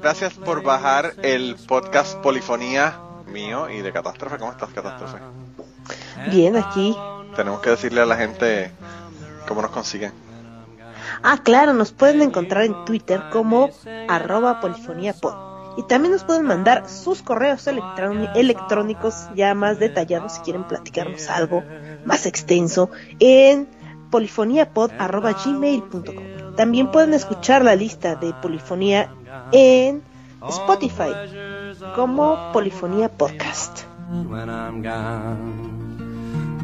gracias por bajar el podcast Polifonía mío y de Catástrofe. ¿Cómo estás, Catástrofe? Bien, aquí. Tenemos que decirle a la gente cómo nos consiguen. Ah, claro, nos pueden encontrar en Twitter como arroba polifoniapod. Y también nos pueden mandar sus correos electrónicos ya más detallados si quieren platicarnos algo más extenso en polifoniapod.gmail.com. También pueden escuchar la lista de polifonía en Spotify como Polifonía Podcast.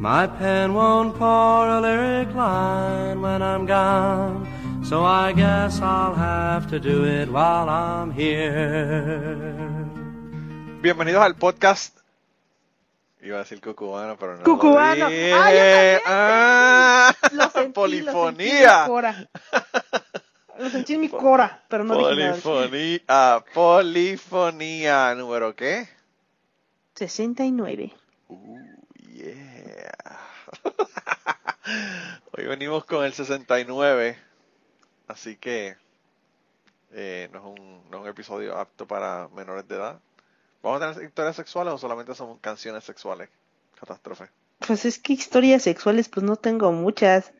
My pen won't pour a lyric line when I'm gone, so I guess I'll have to do it while I'm here. Bienvenidos al podcast. Iba a decir cucubano, pero no. Cucubano. Lo ah, ah, lo sentí, polifonía. Lo sentí, lo sentí en mi cora, pero no polifonía, ah, polifonía, número qué? 69. Uh, yeah. Hoy venimos con el 69, así que eh, no, es un, no, es un, episodio apto para menores de edad. ¿Vamos a tener historias sexuales o solamente son canciones sexuales? Catástrofe. Pues es que historias sexuales pues no tengo muchas.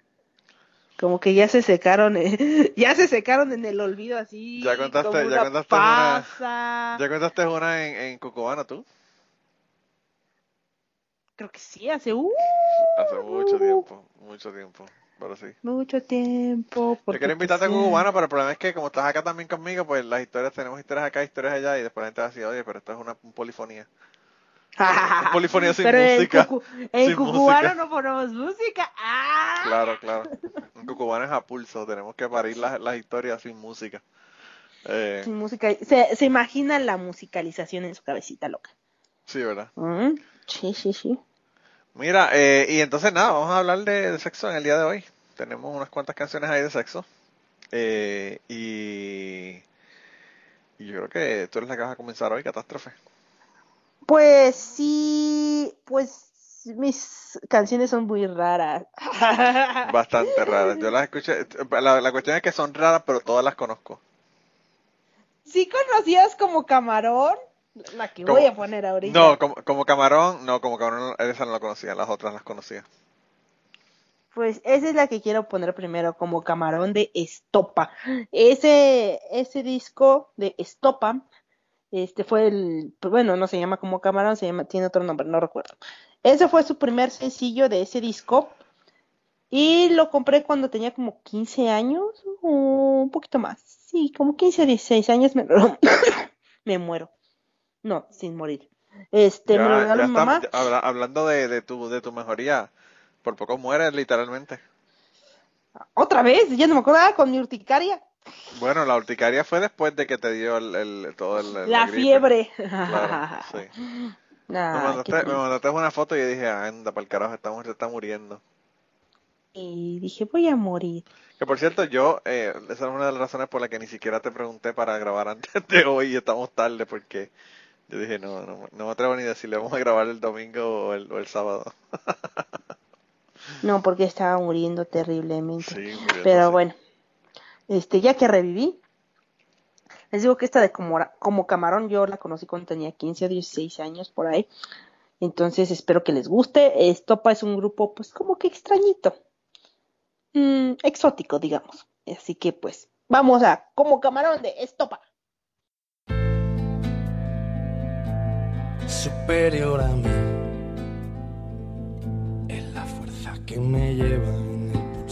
Como que ya se secaron, eh, ya se secaron en el olvido así. Ya contaste, ya contaste una. Ya contaste una en, en Cucubana tú. Creo que sí, hace uh, Hace mucho tiempo, mucho tiempo, pero sí. Mucho tiempo. Yo quiero invitarte a Cubana, pero el problema es que como estás acá también conmigo, pues las historias, tenemos historias acá, historias allá, y después la gente va a decir, oye, pero esto es una polifonía. una polifonía sin música. En, Cucubano no ponemos música. ¡Ah! Claro, claro. En Cucubano es a pulso, tenemos que parir las, las historias sin música. Eh, sin música. Se, se imagina la musicalización en su cabecita loca. Sí, ¿verdad? Mm, sí, sí, sí. Mira, eh, y entonces nada, vamos a hablar de, sexo en el día de hoy. Tenemos unas cuantas canciones ahí de sexo. Eh, y, y, yo creo que tú eres la que vas a comenzar hoy, Catástrofe. Pues sí, pues mis canciones son muy raras. Bastante raras. Yo las escuché. La, la cuestión es que son raras, pero todas las conozco. ¿Sí conocías como Camarón? La que voy a poner ahorita. No, como, como camarón, no, como camarón, esa no la conocía, las otras las conocía. Pues esa es la que quiero poner primero, como camarón de Estopa. Ese, ese disco de Estopa, este fue el, bueno, no se llama como camarón, se llama, tiene otro nombre, no recuerdo. Ese fue su primer sencillo de ese disco. Y lo compré cuando tenía como 15 años, o un poquito más. Sí, como 15 16 años me, me muero. No, sin morir. Este, me lo regaló mi mamá. hablando de, de, tu, de tu mejoría, por poco mueres literalmente. ¿Otra vez? Ya no me acordaba con mi urticaria. Bueno, la urticaria fue después de que te dio el, el todo el, la, fiebre. Claro, sí. Me, mandaste, una foto y yo dije, anda, para el carajo, esta mujer se está muriendo. Y dije, voy a morir. Que por cierto, yo, eh, esa es una de las razones por las que ni siquiera te pregunté para grabar antes de hoy y estamos tarde porque yo dije, no, no, no me atrevo ni a decirle, vamos a grabar el domingo o el, o el sábado. no, porque estaba muriendo terriblemente. Sí, Pero bueno, este, ya que reviví, les digo que esta de como, como camarón yo la conocí cuando tenía 15 o 16 años por ahí. Entonces espero que les guste. Estopa es un grupo pues como que extrañito. Mm, exótico, digamos. Así que pues vamos a como camarón de Estopa. superior a mí. Es la fuerza que me lleva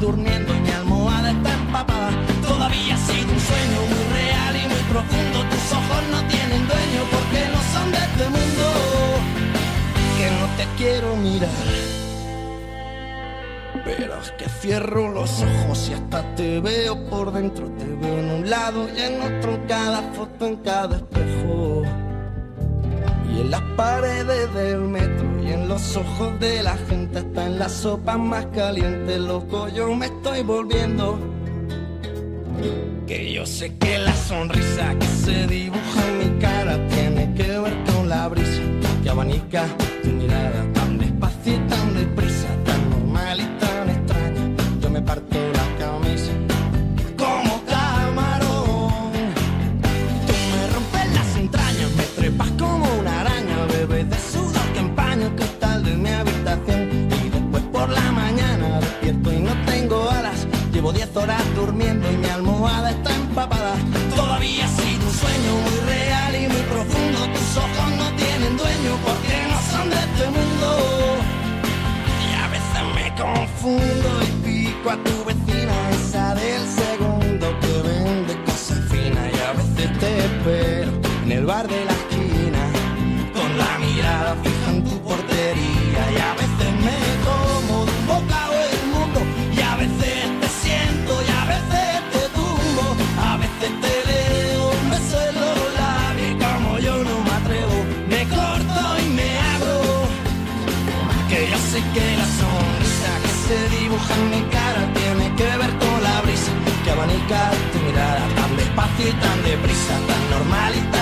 durmiendo y mi almohada está empapada. Todavía ha sido un sueño muy real y muy profundo. Tus ojos no tienen dueño porque no son de este mundo. Que no te quiero mirar. Pero es que cierro los ojos y hasta te veo por dentro. Te veo en un lado y en otro, en cada foto, en cada espejo. En las paredes del metro y en los ojos de la gente, hasta en la sopa más caliente, loco, yo me estoy volviendo. Que yo sé que la sonrisa que se dibuja en mi cara tiene que ver con la brisa que abanica tu mirada horas durmiendo y mi almohada está empapada. Todavía ha sido un sueño muy real y muy profundo. Tus ojos no tienen dueño porque no son de este mundo. Y a veces me confundo y pico a tu vecina, esa del segundo que vende cosas finas. Y a veces te espero en el bar de la Que la sonrisa que se dibuja en mi cara tiene que ver con la brisa. Que abanica tu mirada tan despacio y tan deprisa, tan normal y tan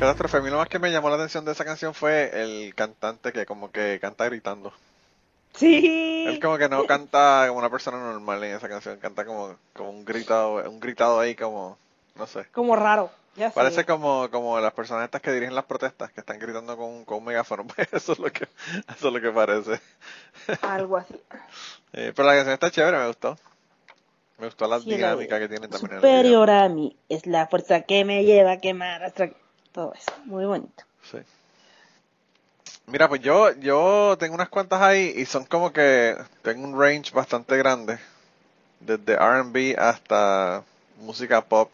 Catástrofe, a mí lo más que me llamó la atención de esa canción fue el cantante que como que canta gritando. Sí. Él como que no canta como una persona normal en esa canción, canta como, como un gritado, un gritado ahí como, no sé. Como raro. Ya sé. Parece como, como las personas estas que dirigen las protestas, que están gritando con, con un megáfono. Eso es lo que, eso es lo que parece. Algo así. Eh, pero la canción está chévere, me gustó. Me gustó la Sí, dinámica que tiene también en el video. Superior a mí es la fuerza que me lleva a quemar hasta todo eso. Muy bonito. Sí. Mira, pues yo, yo tengo unas cuantas ahí y son como que tengo un range bastante grande. Desde R&B hasta música pop.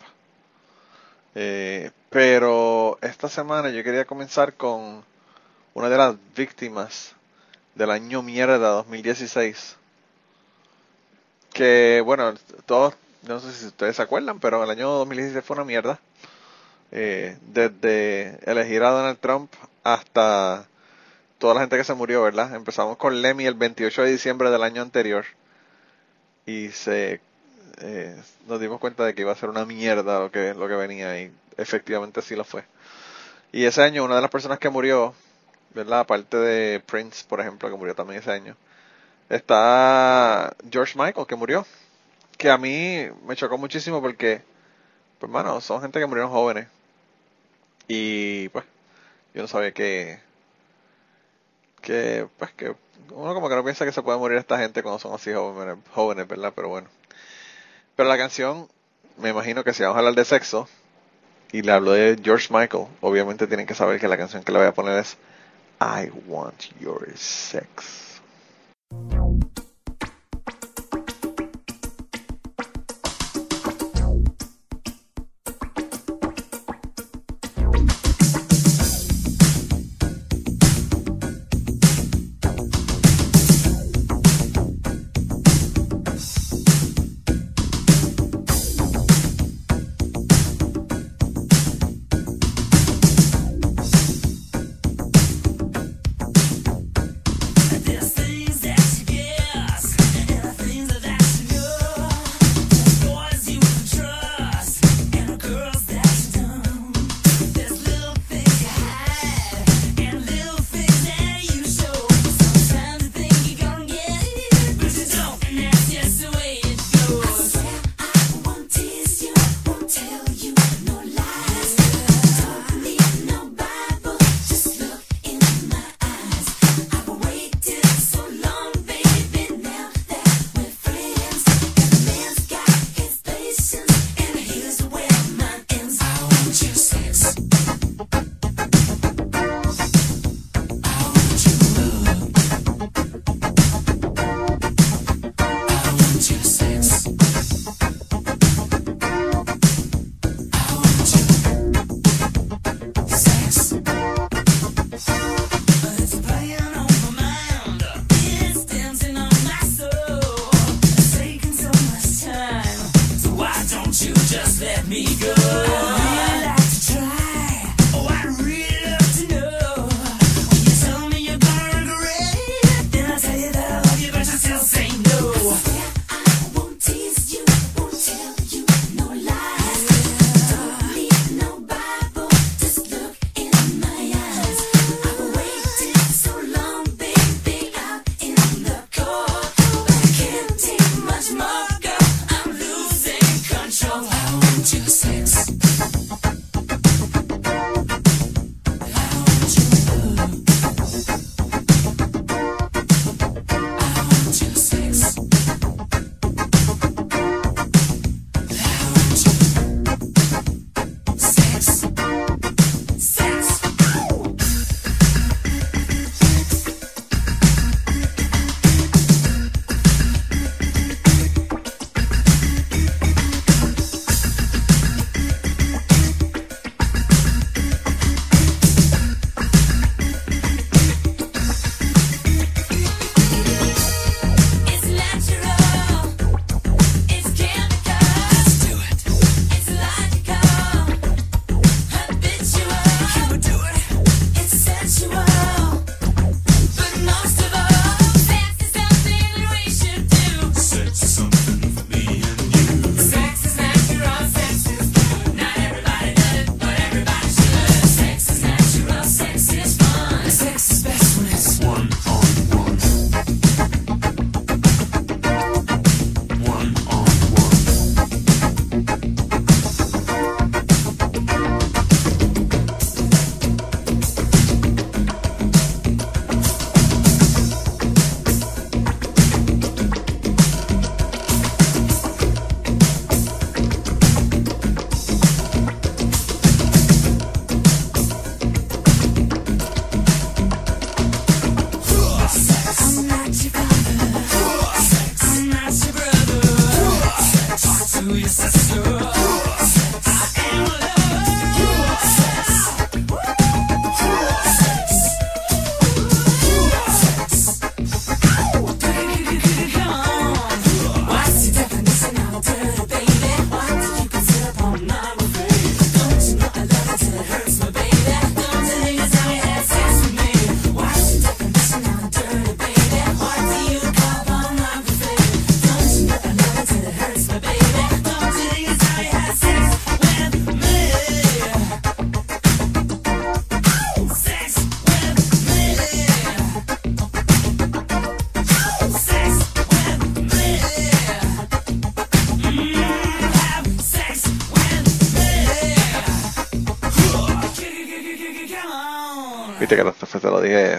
Eh, pero esta semana yo quería comenzar con una de las víctimas del año mierda 2016. Que, bueno, todos, no sé si ustedes se acuerdan, pero el año 2016 fue una mierda. Eh, desde elegir a Donald Trump hasta toda la gente que se murió, ¿verdad? Empezamos con Lemmy el 28 de diciembre del año anterior y se eh, nos dimos cuenta de que iba a ser una mierda lo que lo que venía y efectivamente sí lo fue. Y ese año una de las personas que murió, ¿verdad? Aparte de Prince, por ejemplo, que murió también ese año, está George Michael que murió, que a mí me chocó muchísimo porque pues mano, son gente que murieron jóvenes. Y pues, yo no sabía que, que, pues que, uno como que no piensa que se puede morir esta gente cuando son así jóvenes, jóvenes, ¿verdad? Pero bueno. Pero la canción, me imagino que si vamos a hablar de sexo, y le hablo de George Michael, obviamente tienen que saber que la canción que le voy a poner es I Want Your Sex.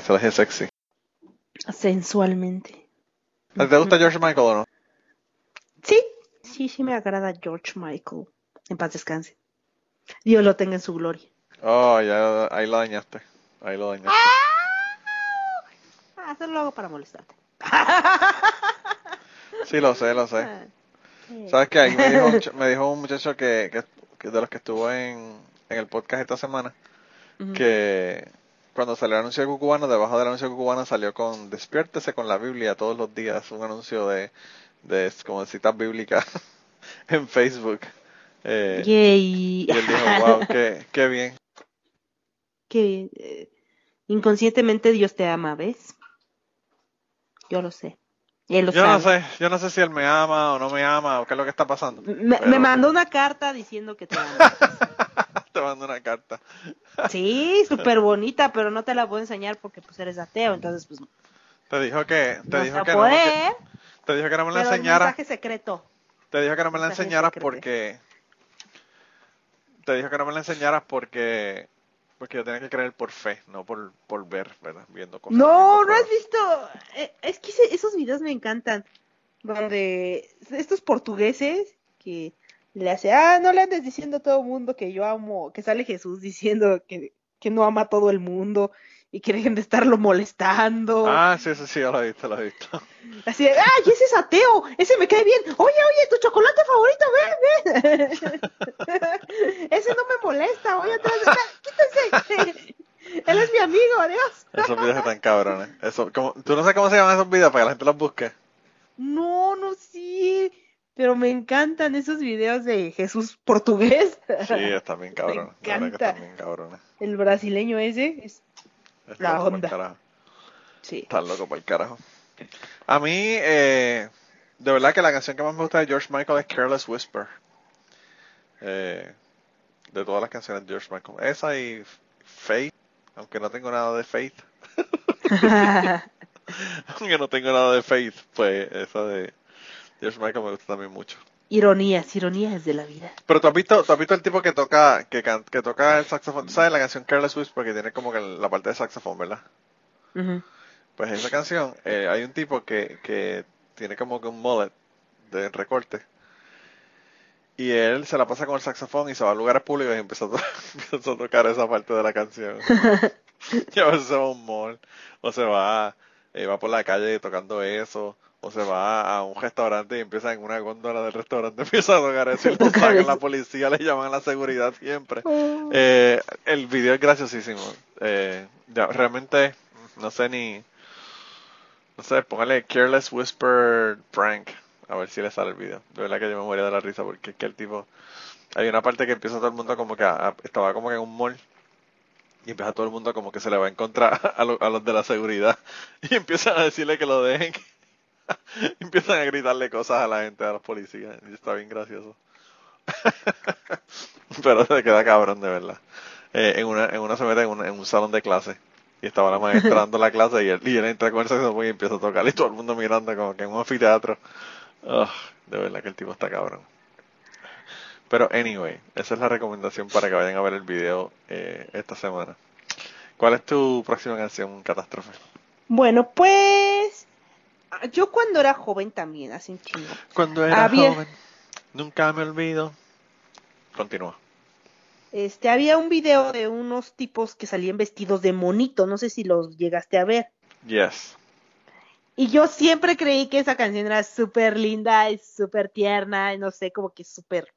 Se lo dije sexy. Sensualmente. ¿A ti ¿Te gusta George Michael o no? Sí, sí, sí me agrada George Michael. En paz descanse. Dios lo tenga en su gloria. Oh, ya, ahí lo dañaste. Ahí lo dañaste. Ah, hacerlo hago para molestarte. Sí, lo sé, lo sé. Ah, sí. ¿Sabes qué? Ahí me dijo, me dijo un muchacho que, que, que de los que estuvo en, en el podcast esta semana, Ujú. que cuando salió el anuncio de Cucubano, debajo del anuncio de Cucubano salió con despiértese con la Biblia todos los días, un anuncio de, de como de citas bíblicas en Facebook. Eh, Yay. y él dijo, wow, qué, qué bien. Qué bien. eh, inconscientemente Dios te ama, ¿ves? Yo lo sé. Él lo Yo no sé, yo no sé si él me ama o no me ama o qué es lo que está pasando. Me, Pero- me mandó una carta diciendo que te ama. Te mando una carta. Sí, súper bonita, pero no te la puedo enseñar porque pues eres ateo, entonces pues no Te dijo que, te se dijo que no, te dijo que no me la pero el enseñara. mensaje secreto. Te dijo que no me la enseñaras porque. Te dijo que no me la enseñaras porque. Porque yo tenía que creer por fe, no por, por ver, ¿verdad? Viendo cosas. No, no has visto. eh, Es que ese- esos videos me encantan. Donde estos portugueses que le hace, ah, no le andes diciendo a todo el mundo que yo amo, que sale Jesús diciendo que, que no ama a todo el mundo y que dejen de estarlo molestando. Ah, sí, sí, sí, yo lo he visto, lo he visto. Así de, ay, ese es ateo, ese me cae bien. Oye, oye, tu chocolate favorito, ven, ven. ese no me molesta, voy atrás de quítese. Él es mi amigo, adiós. Esos videos están cabrones. Eso, como, ¿Tú no sabes cómo se llaman esos videos para que la gente los busque? No, no, sí. Pero me encantan esos videos de Jesús portugués. Sí, están bien cabrones. Me encanta. bien cabrones. El brasileño ese. Es... Están La onda. carajo. Sí. Están loco por el carajo. A mí, eh, de verdad que la canción que más me gusta de George Michael es Careless Whisper. Eh, de todas las canciones de George Michael. Esa y Faith, aunque no tengo nada de Faith. aunque no tengo nada de Faith, pues esa de George Michael me gusta también mucho. ironías, ironías de la vida. Pero tú has visto, tú has visto el tipo que toca, que, can- que toca el saxofón. ¿Tú ¿Sabes la canción Careless Whisper que tiene como que la parte de saxofón, verdad? Pues esa canción, eh, hay un tipo que, que tiene como que un mullet de recorte. Y él se la pasa con el saxofón y se va a lugares públicos y empieza a, to- empieza a tocar esa parte de la canción. y a veces se va a un mall, o se va, eh, va por la calle tocando eso, o se va a un restaurante y empieza en una góndola del restaurante, empieza a tocar eso y sacan la policía, le llaman a la seguridad siempre. Eh, el video es graciosísimo. Eh, ya, realmente, no sé ni. No sé, póngale Careless Whisper Prank. A ver si le sale el video. De verdad que yo me moría de la risa porque es que el tipo. Hay una parte que empieza todo el mundo como que. a- a- estaba como que en un mall. Y empieza todo el mundo como que se le va a encontrar a, lo- a los de la seguridad. Y empiezan a decirle que lo dejen. Empiezan a gritarle cosas a la gente, a los policías. Y está bien gracioso. Pero se queda cabrón, de verdad. Eh, en, una, en una se mete en un, en un salón de clase. Y estaba la maestra dando la clase y él, y él entra con el saxofón y empieza a tocar. Y todo el mundo mirando como que en un anfiteatro. De verdad que el tipo está cabrón. Pero anyway, esa es la recomendación para que vayan a ver el video eh, esta semana. ¿Cuál es tu próxima canción, Catástrofe? Bueno, pues. Yo cuando era joven también, hace un chingo. Cuando era Había- joven, nunca me olvido. Continúa. Este, había un video de unos tipos que salían vestidos de monito, no sé si los llegaste a ver. Yes. Y yo siempre creí que esa canción era súper linda y súper tierna, y no sé, como que súper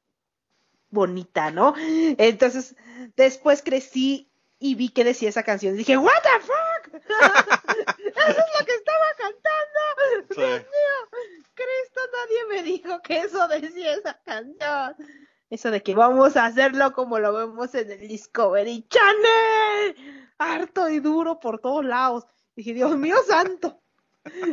bonita, ¿no? Entonces, después crecí y vi que decía esa canción. Y dije, ¿What the fuck? Eso es lo que estaba cantando. Sí. Dios mío, Cristo, nadie me dijo que eso decía esa canción. Eso de que vamos a hacerlo como lo vemos en el Discovery Channel. Harto y duro por todos lados. Dije, Dios mío santo.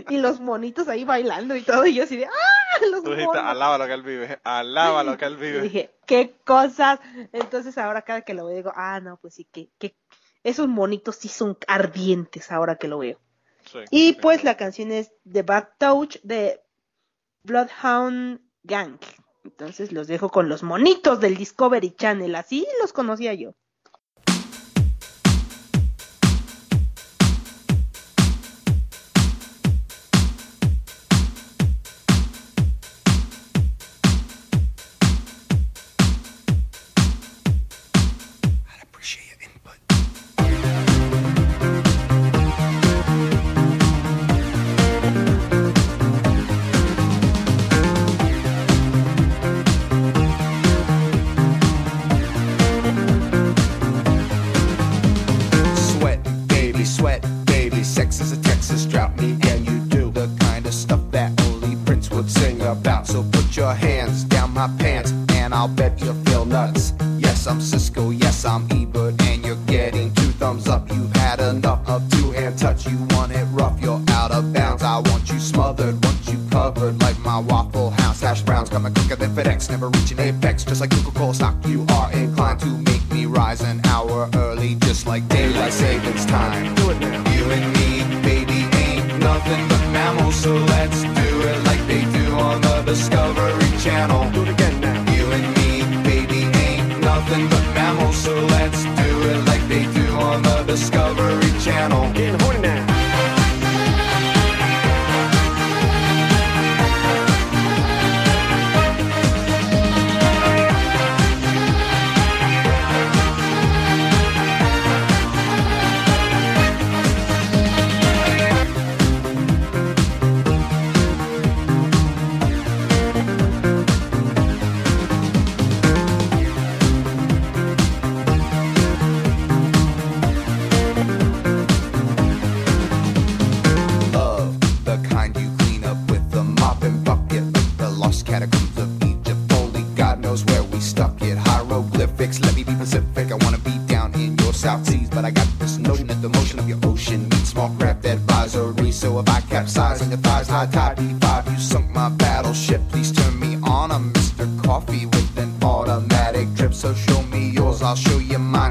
Y los monitos ahí bailando y todo. Y yo así de, ¡ah! Los Tú dijiste, alaba lo que él vive, alaba lo que él Y vive. dije, qué cosas. Entonces ahora cada que lo veo digo, ah, no, pues sí, que, que esos monitos sí son ardientes ahora que lo veo. Sí, Y sí. pues la canción es The Bad Touch de Bloodhound Gang. Entonces los dejo con los monitos del Discovery Channel, así los conocía yo.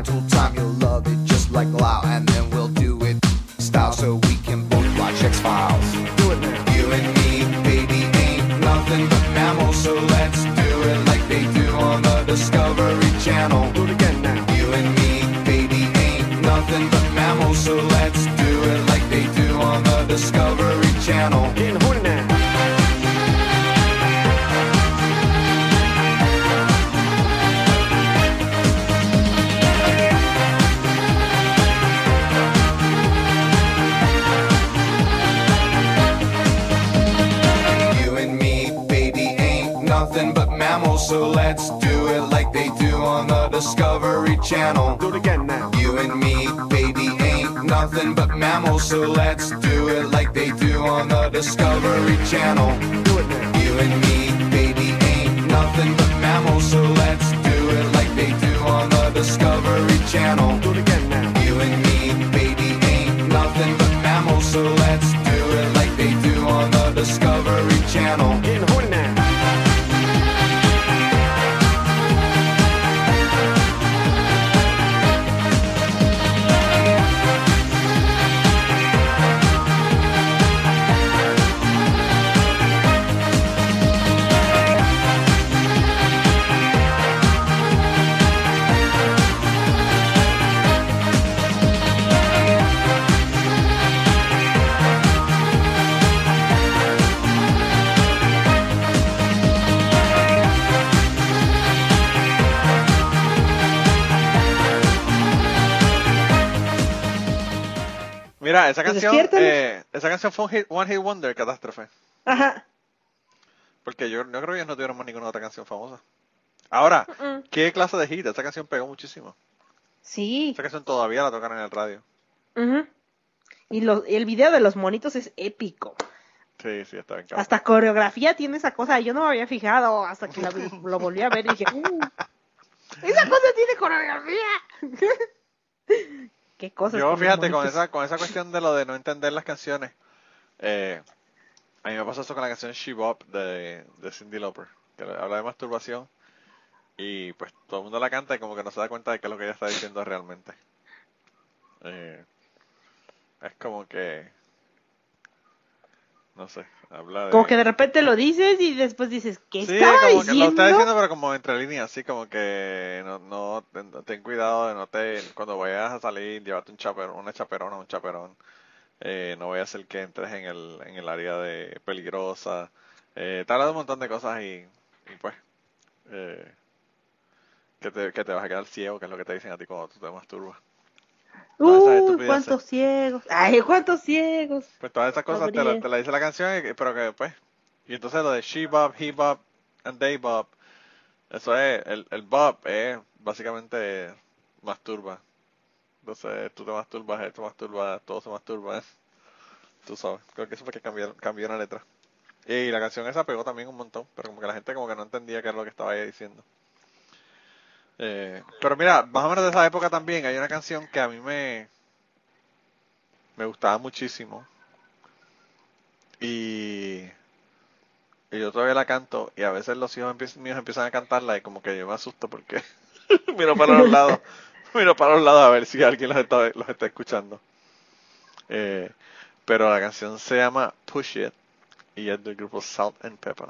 Tool time, you'll love it just like Lao, and then we'll do it style so we can both watch X Files. Do it now. You and me, baby, ain't nothing but mammals, so let's do it like they do on the Discovery Channel. Do it again now. You and me, baby, ain't nothing but mammals, so let's do it like they do on the Discovery Channel. Getting horny so let's do it like they do on the Discovery Channel. Do it again now. You and me, baby, ain't nothing but mammals, so let's do it like they do on the Discovery Channel. Do it now. You and me, baby, ain't nothing but mammals, so let's do it like they do on the Discovery Channel. Do it again Mira, esa Pues canción, eh, esa canción fue un hit- One Hit Wonder, catástrofe. Ajá. Porque yo no creo que ellos no tuvieron más ninguna otra canción famosa. Ahora. ¿qué clase de hit? Esa canción pegó muchísimo. Sí. Esa canción todavía la tocan en el radio. Ujú. Y los- el video de los monitos es épico. Sí, sí, está bien cabrón. Hasta coreografía tiene esa cosa. Yo no me había fijado hasta que la lo volví a ver y dije, "Uh, esa cosa tiene coreografía. Qué cosas. Yo fíjate, con esa, con esa cuestión de lo de no entender las canciones, eh, a mí me pasó eso con la canción She Bop de, de Cindy Lauper, que habla de masturbación y pues todo el mundo la canta y como que no se da cuenta de qué es lo que ella está diciendo realmente. Eh, es como que, no sé, habla de... Como que de repente lo dices y después dices, ¿qué Sí, como que lo está diciendo, pero como entre líneas, así como que no, no, ten, cuidado de no te, cuando vayas a salir, llévate un chaperón, una chaperona, un chaperón. Eh, no voy a hacer que entres en el, en el área de peligrosa. Eh, te habla de un montón de cosas y, y pues, eh, que te, que te vas a quedar ciego, que es lo que te dicen a ti cuando tú te masturbas. Uy, uh, cuántos ciegos. Ay, cuántos ciegos. Pues todas esas cosas te la, te la, dice la canción, pero que pues. Y entonces lo de she bob, he bob, and they bob. Eso es, el, el bob es básicamente masturba. Entonces tú te masturbas, él te masturba, todo se masturban. ¿eh? Tú sabes. Creo que eso fue que cambió la letra. Y la canción esa pegó también un montón, pero como que la gente como que no entendía qué era lo que estaba ella diciendo. Eh, pero mira, más o menos de esa época también hay una canción que a mí me, me gustaba muchísimo. Y, y yo todavía la canto y a veces los hijos míos empiezan a cantarla y como que yo me asusto porque miro para los lados, miro para los lados a ver si alguien los está, los está escuchando. Eh, pero la canción se llama Push It y es del grupo Salt and Pepper.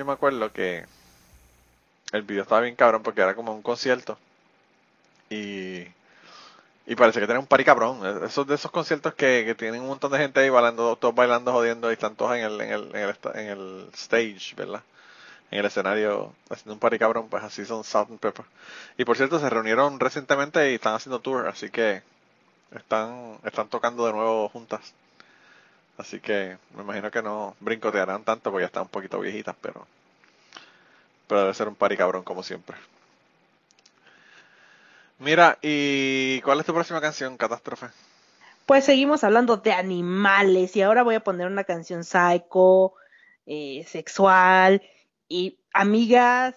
yo me acuerdo que el video estaba bien cabrón porque era como un concierto. Y, y parece que tenía un party cabrón. E-, esos de esos conciertos que, que, tienen un montón de gente ahí bailando, todos bailando, jodiendo y están todos en el, en el, en el, stage, ¿verdad? en el escenario haciendo un party cabrón, pues así son Salt and Pepper. Y por cierto, se reunieron recientemente y están haciendo tour, así que están, están tocando de nuevo juntas. Así que me imagino que no brincotearán tanto porque ya están un poquito viejitas, pero, pero debe ser un party cabrón como siempre. Mira, ¿y cuál es tu próxima canción, Catástrofe? Pues seguimos hablando de animales y ahora voy a poner una canción psycho, eh, sexual y amigas,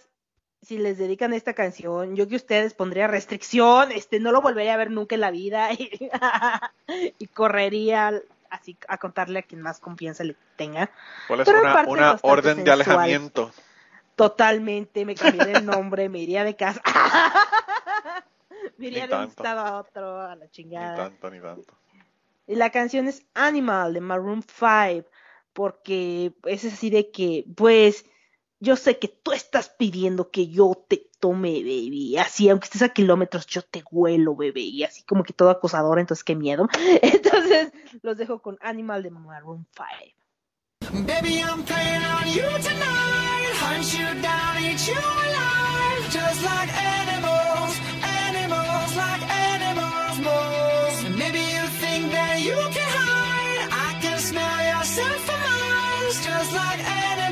si les dedican esta canción, yo que ustedes pondría restricción, este no lo volvería a ver nunca en la vida y correría así a contarle a quien más confianza le tenga. ¿Cuál es Pero una, una orden de alejamiento? Totalmente, me cambiaría el nombre, me iría de casa. me iría Ni de un estado a otro, a la Ni chingada. tanto, ni tanto. Y la canción es Animal de Maroon 5, porque es así de que, pues, yo sé que tú estás pidiendo que yo te tome, baby. Así, aunque estés a kilómetros, yo te huelo, bebé. Y así como que todo acosador, entonces qué miedo. Entonces, los dejo con Animal de Maroon 5. Baby, I'm playing on you tonight. Hunt you down, eat you alive. Just like animals, animals, like animals, moles. Maybe you think that you can hide. I can smell yourself for miles. Just like animals,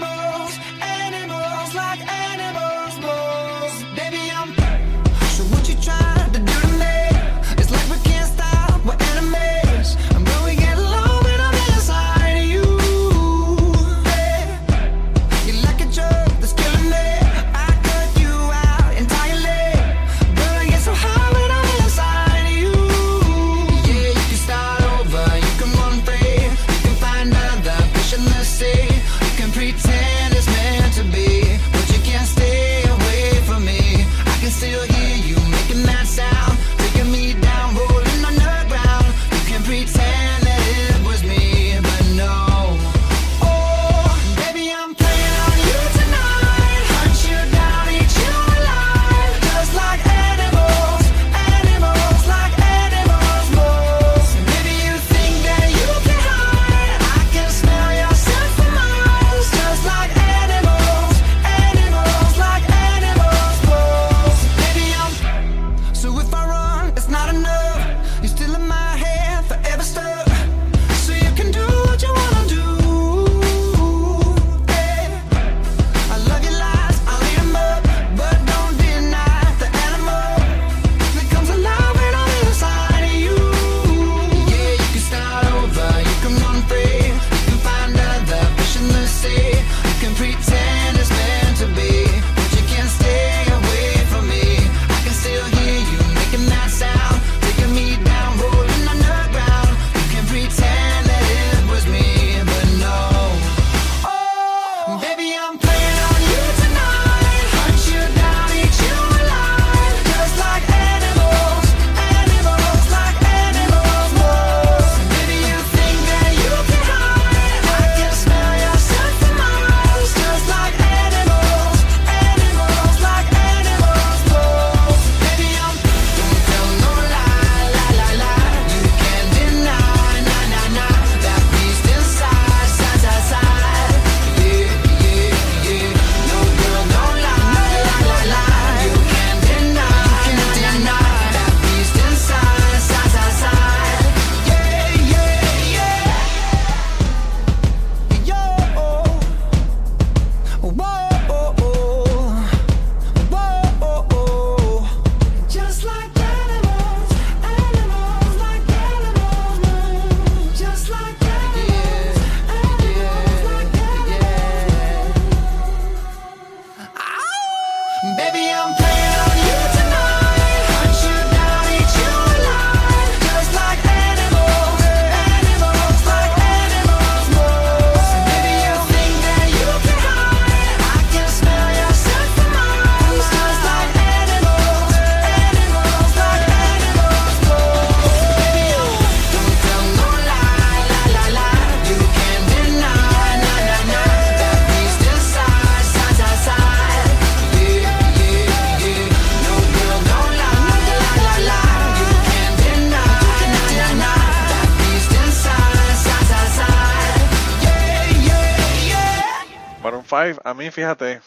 fíjate,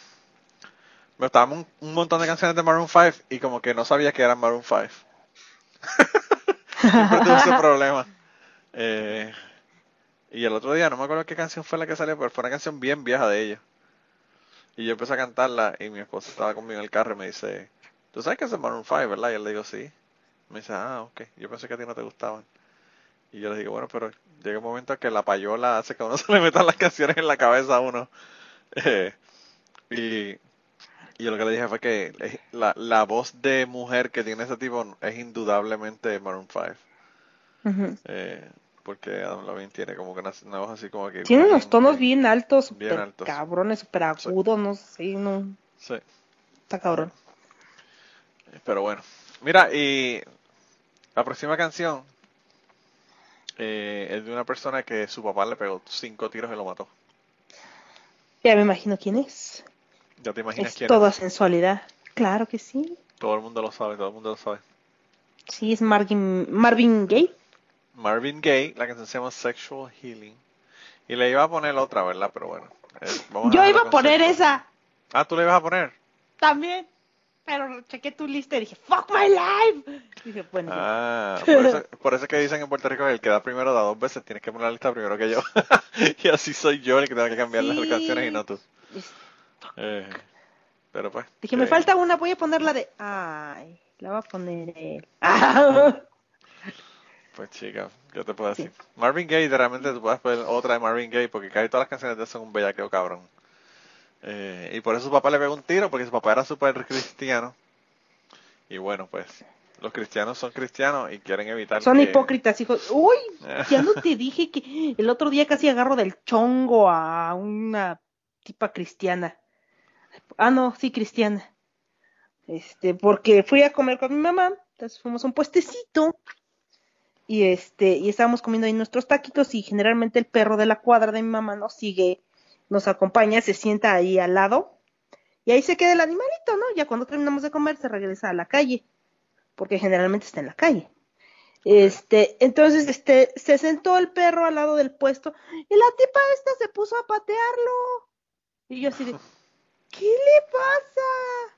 me gustaban un, montón de canciones de Maroon 5 y como que no sabía que eran Maroon 5. Siempre tuve ese problema. Eh, y el otro día, no me acuerdo qué canción fue la que salió, pero fue una canción bien vieja de ellos. Y yo empecé a cantarla y mi esposa estaba conmigo en el carro y me dice, ¿tú sabes que es Maroon 5, verdad? Y él le digo, sí. Me dice, ah, ok, yo pensé que a ti no te gustaban. Y yo le digo, bueno, pero llega un momento que la payola hace que uno se le metan las canciones en la cabeza a uno. Eh, y, y yo lo que le dije fue que la, la voz de mujer que tiene ese tipo es indudablemente Maroon 5. Ujú. Eh, porque Adam Levine tiene como que una, una voz así como que... Tiene unos tonos bien altos, bien altos. cabrones, súper agudos, no sé, no, Sí, está cabrón. pero bueno. Mira, y la próxima canción eh, es de una persona que su papá le pegó cinco tiros y lo mató. Ya me imagino quién es. Ya te imaginas Es quién toda es. sensualidad. Claro que sí. Todo el mundo lo sabe, todo el mundo lo sabe. Sí, es Marvin, Marvin Gaye. Marvin Gaye, la canción se llama Sexual Healing. Y le iba a poner otra, ¿verdad? Pero bueno. eh, vamos Yo dejarlo iba a poner esa. Ah, ¿tú le ibas a poner? también. Pero chequé tu lista y dije, fuck my life. Dije, bueno. Ah, por eso, por eso es que dicen en Puerto Rico que el que da primero da dos veces, tienes que poner la lista primero que yo. y así soy yo el que tengo que cambiar las Sí. canciones y no tú. Eh, pero pues. Dije, me eh, falta una, voy a poner la de. Ay, la va a poner él. Ah. Pues chica, ¿qué te puedo Sí. decir? Marvin Gaye, de realmente tú puedes poner otra de Marvin Gaye porque casi todas las canciones de él son un bellaqueo cabrón. Eh, y por eso su papá le pegó un tiro porque su papá era súper cristiano. Y bueno, pues los cristianos son cristianos y quieren evitar Son que- hipócritas, hijos. Uy, ya no te dije que el otro día casi agarro del chongo a una tipa cristiana. Ah, no, sí, cristiana. Este, porque fui a comer con mi mamá, entonces fuimos a un puestecito y este, y estábamos comiendo ahí nuestros taquitos y generalmente el perro de la cuadra de mi mamá nos sigue, nos acompaña, se sienta ahí al lado y ahí se queda el animalito, ¿no? Ya cuando terminamos de comer se regresa a la calle, porque generalmente está en la calle. Este, entonces, este, se sentó el perro al lado del puesto y la tipa esta se puso a patearlo. Y yo así de, ¿qué le pasa?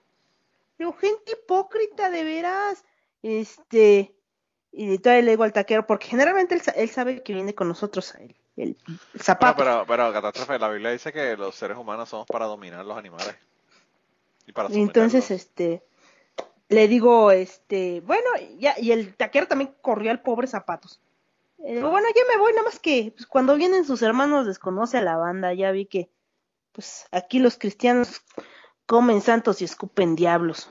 Digo, gente hipócrita, de veras. Este, y todavía le digo al taquero, porque generalmente él, él sabe que viene con nosotros el, el, el zapato. Pero, pero, pero, catástrofe, la Biblia dice que los seres humanos somos para dominar los animales. Y para entonces, este, le digo, este, bueno, ya, y el taquero también corrió al pobre zapatos. Bueno, ya me voy, nada más que pues, cuando vienen sus hermanos desconoce a la banda, ya vi que, pues, aquí los cristianos comen santos y escupen diablos.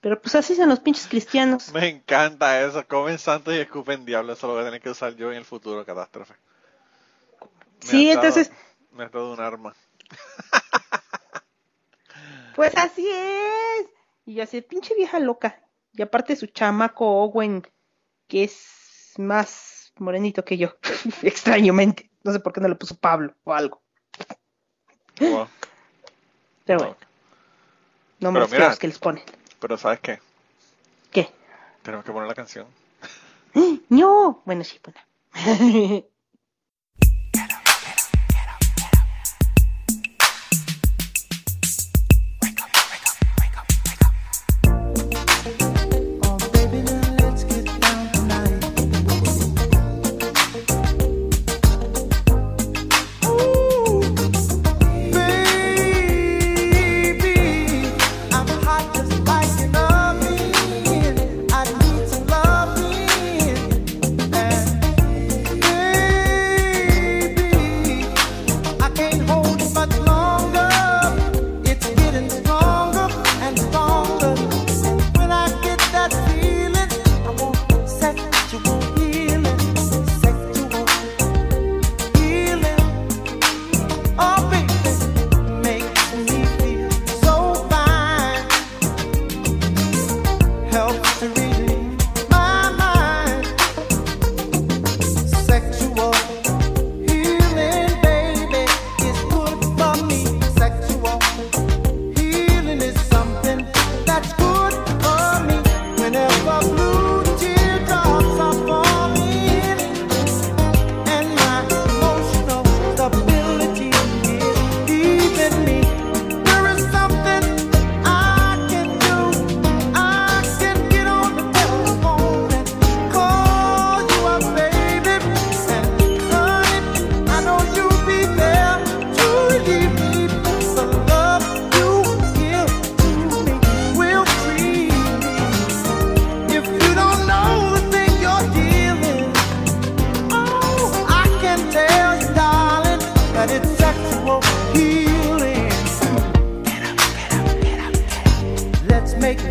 Pero pues así son los pinches cristianos. Me encanta eso. Comen santos y escupen diablo. Eso lo voy a tener que usar yo en el futuro, catástrofe. Me Sí, dado- entonces, Me has dado un arma. pues así es. Y yo así, pinche vieja loca. Y aparte su chamaco Owen, que es más morenito que yo, extrañamente. No sé por qué no le puso Pablo o algo. Wow. Pero bueno, nombres Pero mira- que les ponen. Pero ¿sabes qué? ¿Qué? Tenemos que poner la canción. No, bueno, sí, bueno.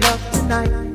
love tonight.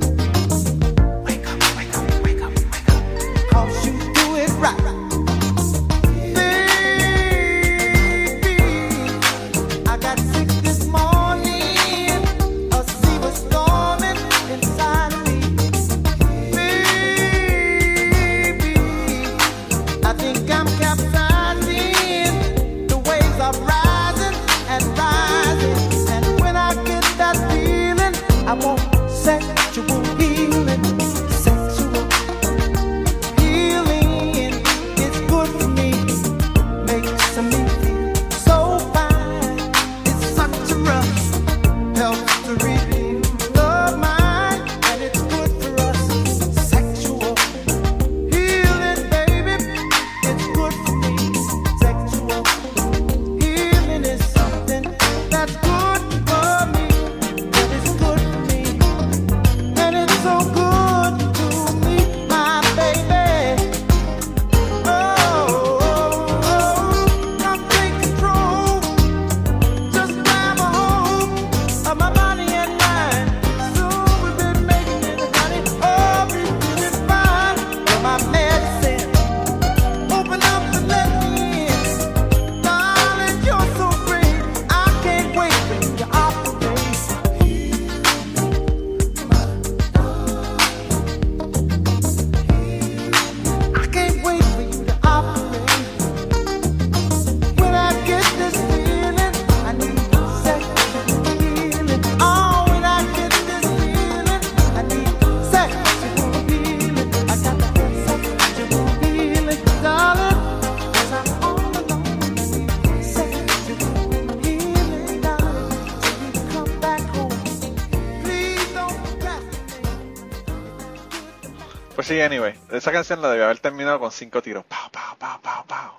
Sí, anyway. Esa canción la debió haber terminado con cinco tiros. Pau, pau, pau, pau, pau.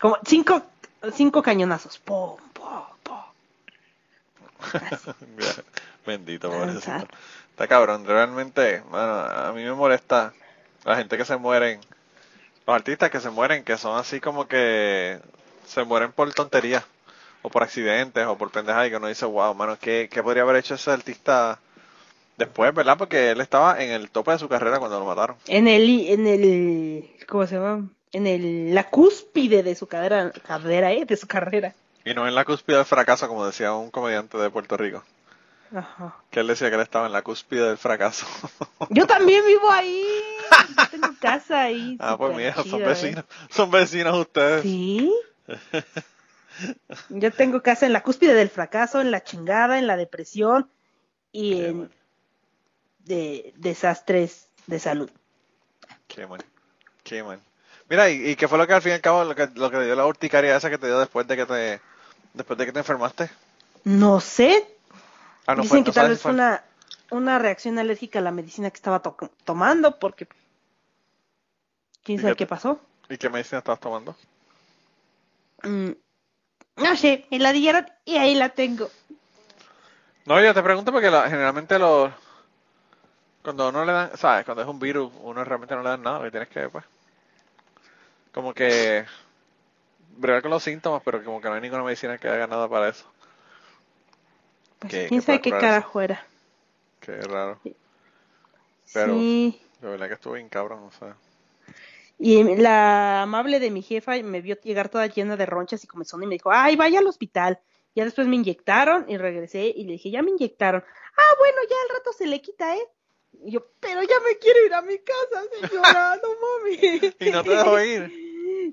Como cinco, cinco cañonazos. Pum, pum, pum. Bendito, pobrecito. exacto. Está cabrón, realmente, bueno, a mí me molesta la gente que se mueren, los artistas que se mueren, que son así como que se mueren por tonterías, o por accidentes, o por pendejadas, y que uno dice, wow, mano, ¿qué, qué podría haber hecho ese artista después, verdad? Porque él estaba en el tope de su carrera cuando lo mataron. En el, en el, ¿cómo se llama? En el, la cúspide de su cadera, cadera, eh, de su carrera. Y no en la cúspide del fracaso, como decía un comediante de Puerto Rico, Ajá. que él decía que él estaba en la cúspide del fracaso. Yo también vivo ahí. Yo tengo casa ahí. ah, pues mira, son chida, ¿eh? vecinos, son vecinos ustedes. Sí. Yo tengo casa en la cúspide del fracaso, en la chingada, en la depresión y Qué en bueno. De, desastres de salud. Qué mal. Qué mal. Mira, ¿y, y qué fue lo que al fin y al cabo lo que, lo que te dio la urticaria esa que te dio después de que te después de que te enfermaste? No sé. Ah, no Dicen fue, que no tal vez si fue una, una reacción alérgica a la medicina que estaba to- tomando porque quién sabe qué pasó. ¿Y qué medicina estabas tomando? Mm, no sé, me la dieron y ahí la tengo. No, yo te pregunto porque la- generalmente los cuando uno le dan, sabes, cuando es un virus, uno realmente no le dan nada, lo que tienes que pues como que bregar con los síntomas, pero como que no hay ninguna medicina que haga nada para eso. Pues ¿Qué- quién sabe qué carajo era. Qué raro. Pero- Sí. De verdad que estuve bien cabrón, o sea. Y la amable de mi jefa me vio llegar toda llena de ronchas y comezón y me dijo, ay, vaya al hospital. Ya después me inyectaron y regresé y le dije, ya me inyectaron. Ah, bueno, ya al rato se le quita, ¿eh? Y yo, pero ya me quiero ir a mi casa, señora, no mami. Y no te dejo ir.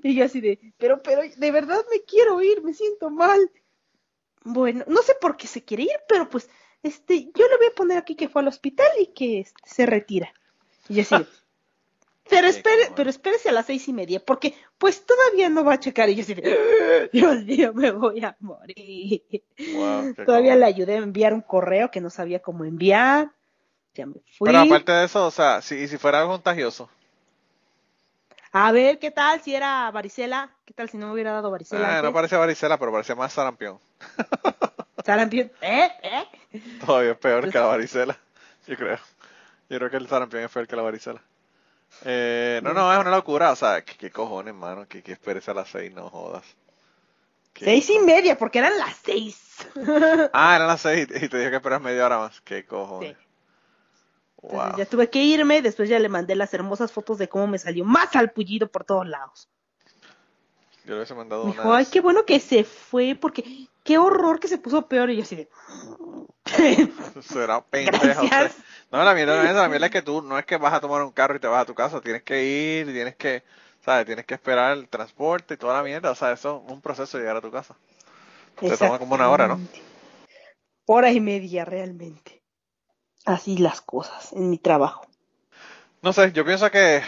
Y yo así de, pero, pero, de verdad me quiero ir, me siento mal. Bueno, no sé por qué se quiere ir, pero pues, este, yo le voy a poner aquí que fue al hospital y que este, se retira. Y yo así de, pero espere, pero espérese a las seis y media, porque pues todavía no va a checar. Y yo así de, Dios mío, me voy a morir. Wow, Todavía le ayudé a enviar un correo que no sabía cómo enviar. Ya me fui. Pero aparte de eso, o sea, si, y si fuera algo contagioso. A ver, ¿qué tal si era varicela? ¿Qué tal si no me hubiera dado varicela? Ah, no parecía varicela, pero parecía más sarampión. Sarampión. ¿Eh? ¿Eh? Todavía es peor que la varicela, yo creo. Yo creo que el sarampión es peor que la varicela. Eh, no, no, es una locura. O sea, ¿qué, qué cojones, mano? Que, que esperes a las seis, no jodas. Qué Seis y media, porque eran las seis. Ah, eran las seis y te dije que esperas media hora más. Qué cojones. Sí. Wow. Entonces ya tuve que irme, después ya le mandé las hermosas fotos de cómo me salió más salpullido por todos lados. Yo le hubiese mandado Me una. dijo, ay, qué bueno que se fue, porque qué horror que se puso peor. Y yo así de... Será pendeja usted. No, la mierda no es la mierda es que tú no es que vas a tomar un carro y te vas a tu casa, tienes que ir, tienes que, ¿sabes? Tienes que esperar el transporte y toda la mierda, o sea, eso es un proceso llegar a tu casa. Te toma como una hora, ¿no? Hora y media realmente. Así las cosas en mi trabajo. No sé, yo pienso que,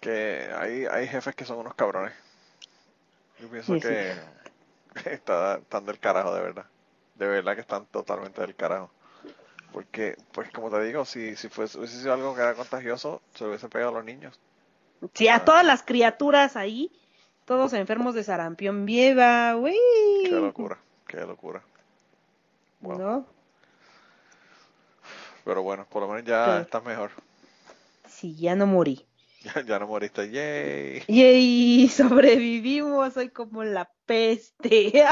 que hay, hay jefes que son unos cabrones. Yo pienso Sí, sí. que está- están del carajo, de verdad. De verdad que están totalmente del carajo. Porque, pues como te digo, si, si fuese, hubiese sido algo que era contagioso, se lo hubiese pegado a los niños. Sí, a todas las criaturas ahí, todos enfermos de sarampión vieva, güey. Qué locura, qué locura. Wow. ¿No? Pero bueno, por lo menos ya Pero- estás mejor. Sí, ya no morí. Ya, ya no moriste, yay. Yay, sobrevivimos, soy como la peste.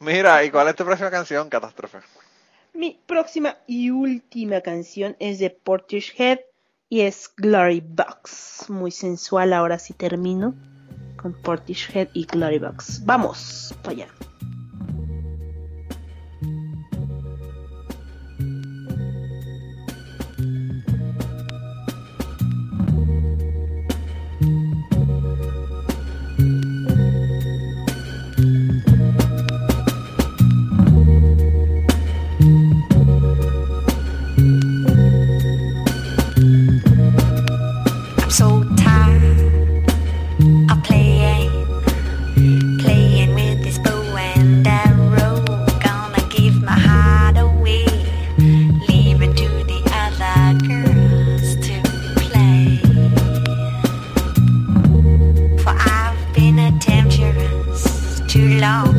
Mira, ¿y cuál es tu próxima canción, Catástrofe? Mi próxima y última canción es de Portishead y es Glory Box. Muy sensual, ahora sí termino con Portishead y Glory Box. Vamos, para allá. Long.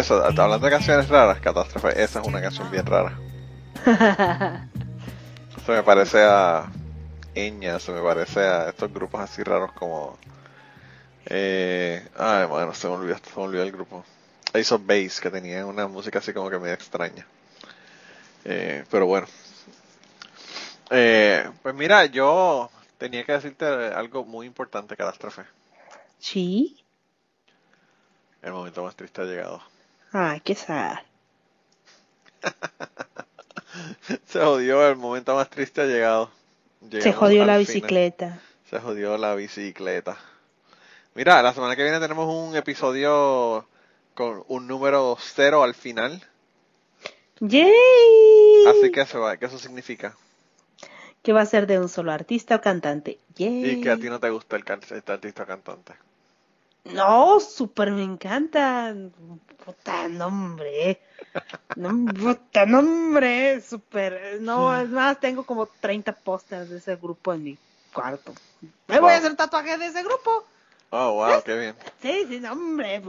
Eso, hablando de canciones raras, Catástrofe, esa es una canción bien rara. Se me parece a Eña, se me parece a estos grupos así raros como. Eh, ay, bueno, se me olvidó, se me olvidó el grupo. Ace of Base, que tenían una música así como que medio extraña. Eh, pero bueno. Eh, pues mira, yo tenía que decirte algo muy importante, Catástrofe. Sí. El momento más triste ha llegado. Ay, qué sad. Se jodió, el momento más triste ha llegado. Se jodió la final. bicicleta. Se jodió la bicicleta. Mira, la semana que viene tenemos un episodio con un número cero al final. ¡Yay! Así que eso, va- que eso significa. Que va a ser de un solo artista o cantante. ¡Yay! Y que a ti no te gusta el, este artista cantante. No, súper me encanta. Puta nombre. No, puta nombre. Súper. No, es más, tengo como 30 pósters de ese grupo en mi cuarto. Me voy a hacer tatuajes de ese grupo. Oh, wow, qué bien. Sí, sí, no, hombre.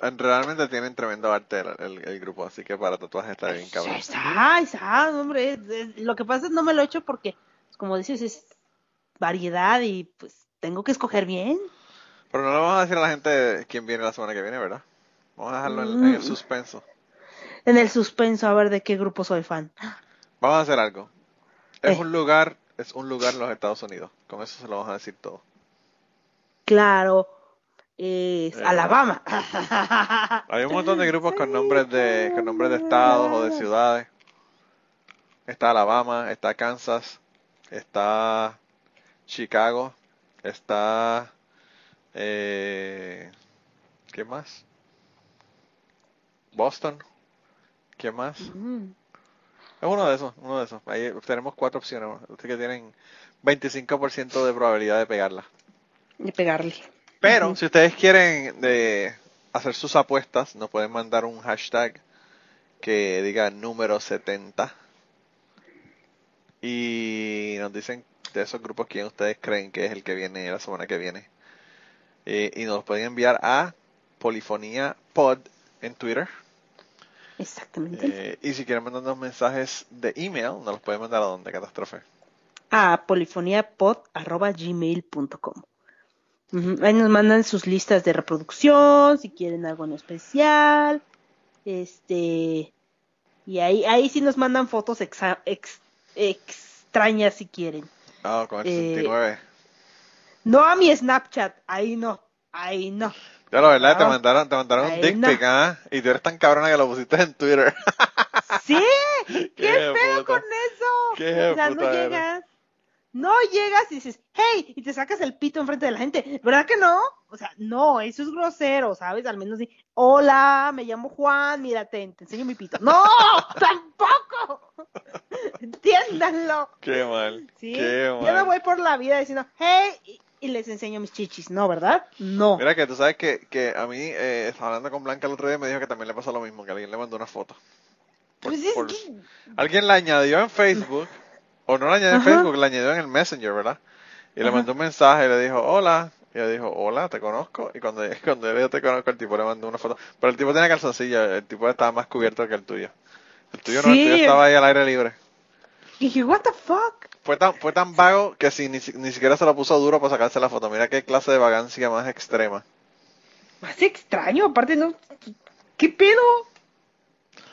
Realmente tienen tremendo arte el, el- el grupo, así que para tatuajes está bien cabrón. Está, está, hombre. es- es- Lo que pasa es que no me lo he hecho porque, pues, como dices, es variedad y pues tengo que escoger bien. Pero no le vamos a decir a la gente quién viene la semana que viene, ¿verdad? Vamos a dejarlo en, en el Mm. suspenso. En el suspenso, a ver de qué grupo soy fan. Vamos a hacer algo. Es Eh. un lugar, es un lugar en los Estados Unidos. Con eso se lo vamos a decir todo. Claro, es Eh. Alabama. Hay un montón de grupos con nombres de, con nombres de estados o de ciudades. Está Alabama, está Kansas, está Chicago, está eh, ¿qué más? Boston, ¿qué más? Es uno de esos, uno de esos. Ahí tenemos cuatro opciones. Ustedes que tienen 25% de probabilidad de pegarla. De pegarle. Pero si ustedes quieren de hacer sus apuestas, nos pueden mandar un hashtag que diga número 70 y nos dicen de esos grupos quién ustedes creen que es el que viene la semana que viene. Eh, y nos los pueden enviar a Polifonía Pod en Twitter. Exactamente. Eh, y si quieren mandarnos mensajes de email, nos los pueden mandar a donde, Catástrofe. A polifoniapod.gmail.com Ahí nos mandan sus listas de reproducción, si quieren algo en especial. Este. Y ahí, ahí sí nos mandan fotos exa- ex- extrañas si quieren. Ah, con el Eh, 69. No a mi Snapchat, ahí no, ahí no. Ya la verdad, te mandaron, te mandaron un dick no. pic, ¿ah? Y tú eres tan cabrona que lo pusiste en Twitter. ¿Sí? ¿Qué, Qué pedo puta. con eso? Qué o sea, no eres. llegas. No llegas y dices, hey, y te sacas el pito enfrente de la gente. ¿Verdad que no? O sea, no, eso es grosero, ¿sabes? Al menos di, hola, me llamo Juan, mírate, te enseño mi pito. ¡No! ¡Tampoco! Entiéndanlo. Qué mal. ¿Sí? Qué Yo mal. no voy por la vida diciendo, hey, y, les enseño mis chichis. No, ¿verdad? No. Mira que tú sabes que, que a mí, eh, hablando con Blanca el otro día, me dijo que también le pasó lo mismo, que alguien le mandó una foto. Por- Pues es por- que- Alguien la añadió en Facebook, o no la añadió en Ajá. Facebook, la añadió en el Messenger, ¿verdad? Y le mandó un mensaje y le dijo, hola. Y ella dijo, hola, te conozco. Y cuando, cuando dijo, te conozco, el tipo le mandó una foto. Pero el tipo tenía calzoncillo, el tipo estaba más cubierto que el tuyo. El tuyo no, el tuyo estaba ahí al aire libre. Y dije, what the fuck? Fue tan, fue tan vago que si, ni, ni siquiera se lo puso duro para sacarse la foto. Mira qué clase de vagancia más extrema. Más extraño, aparte no. ¿Qué pedo?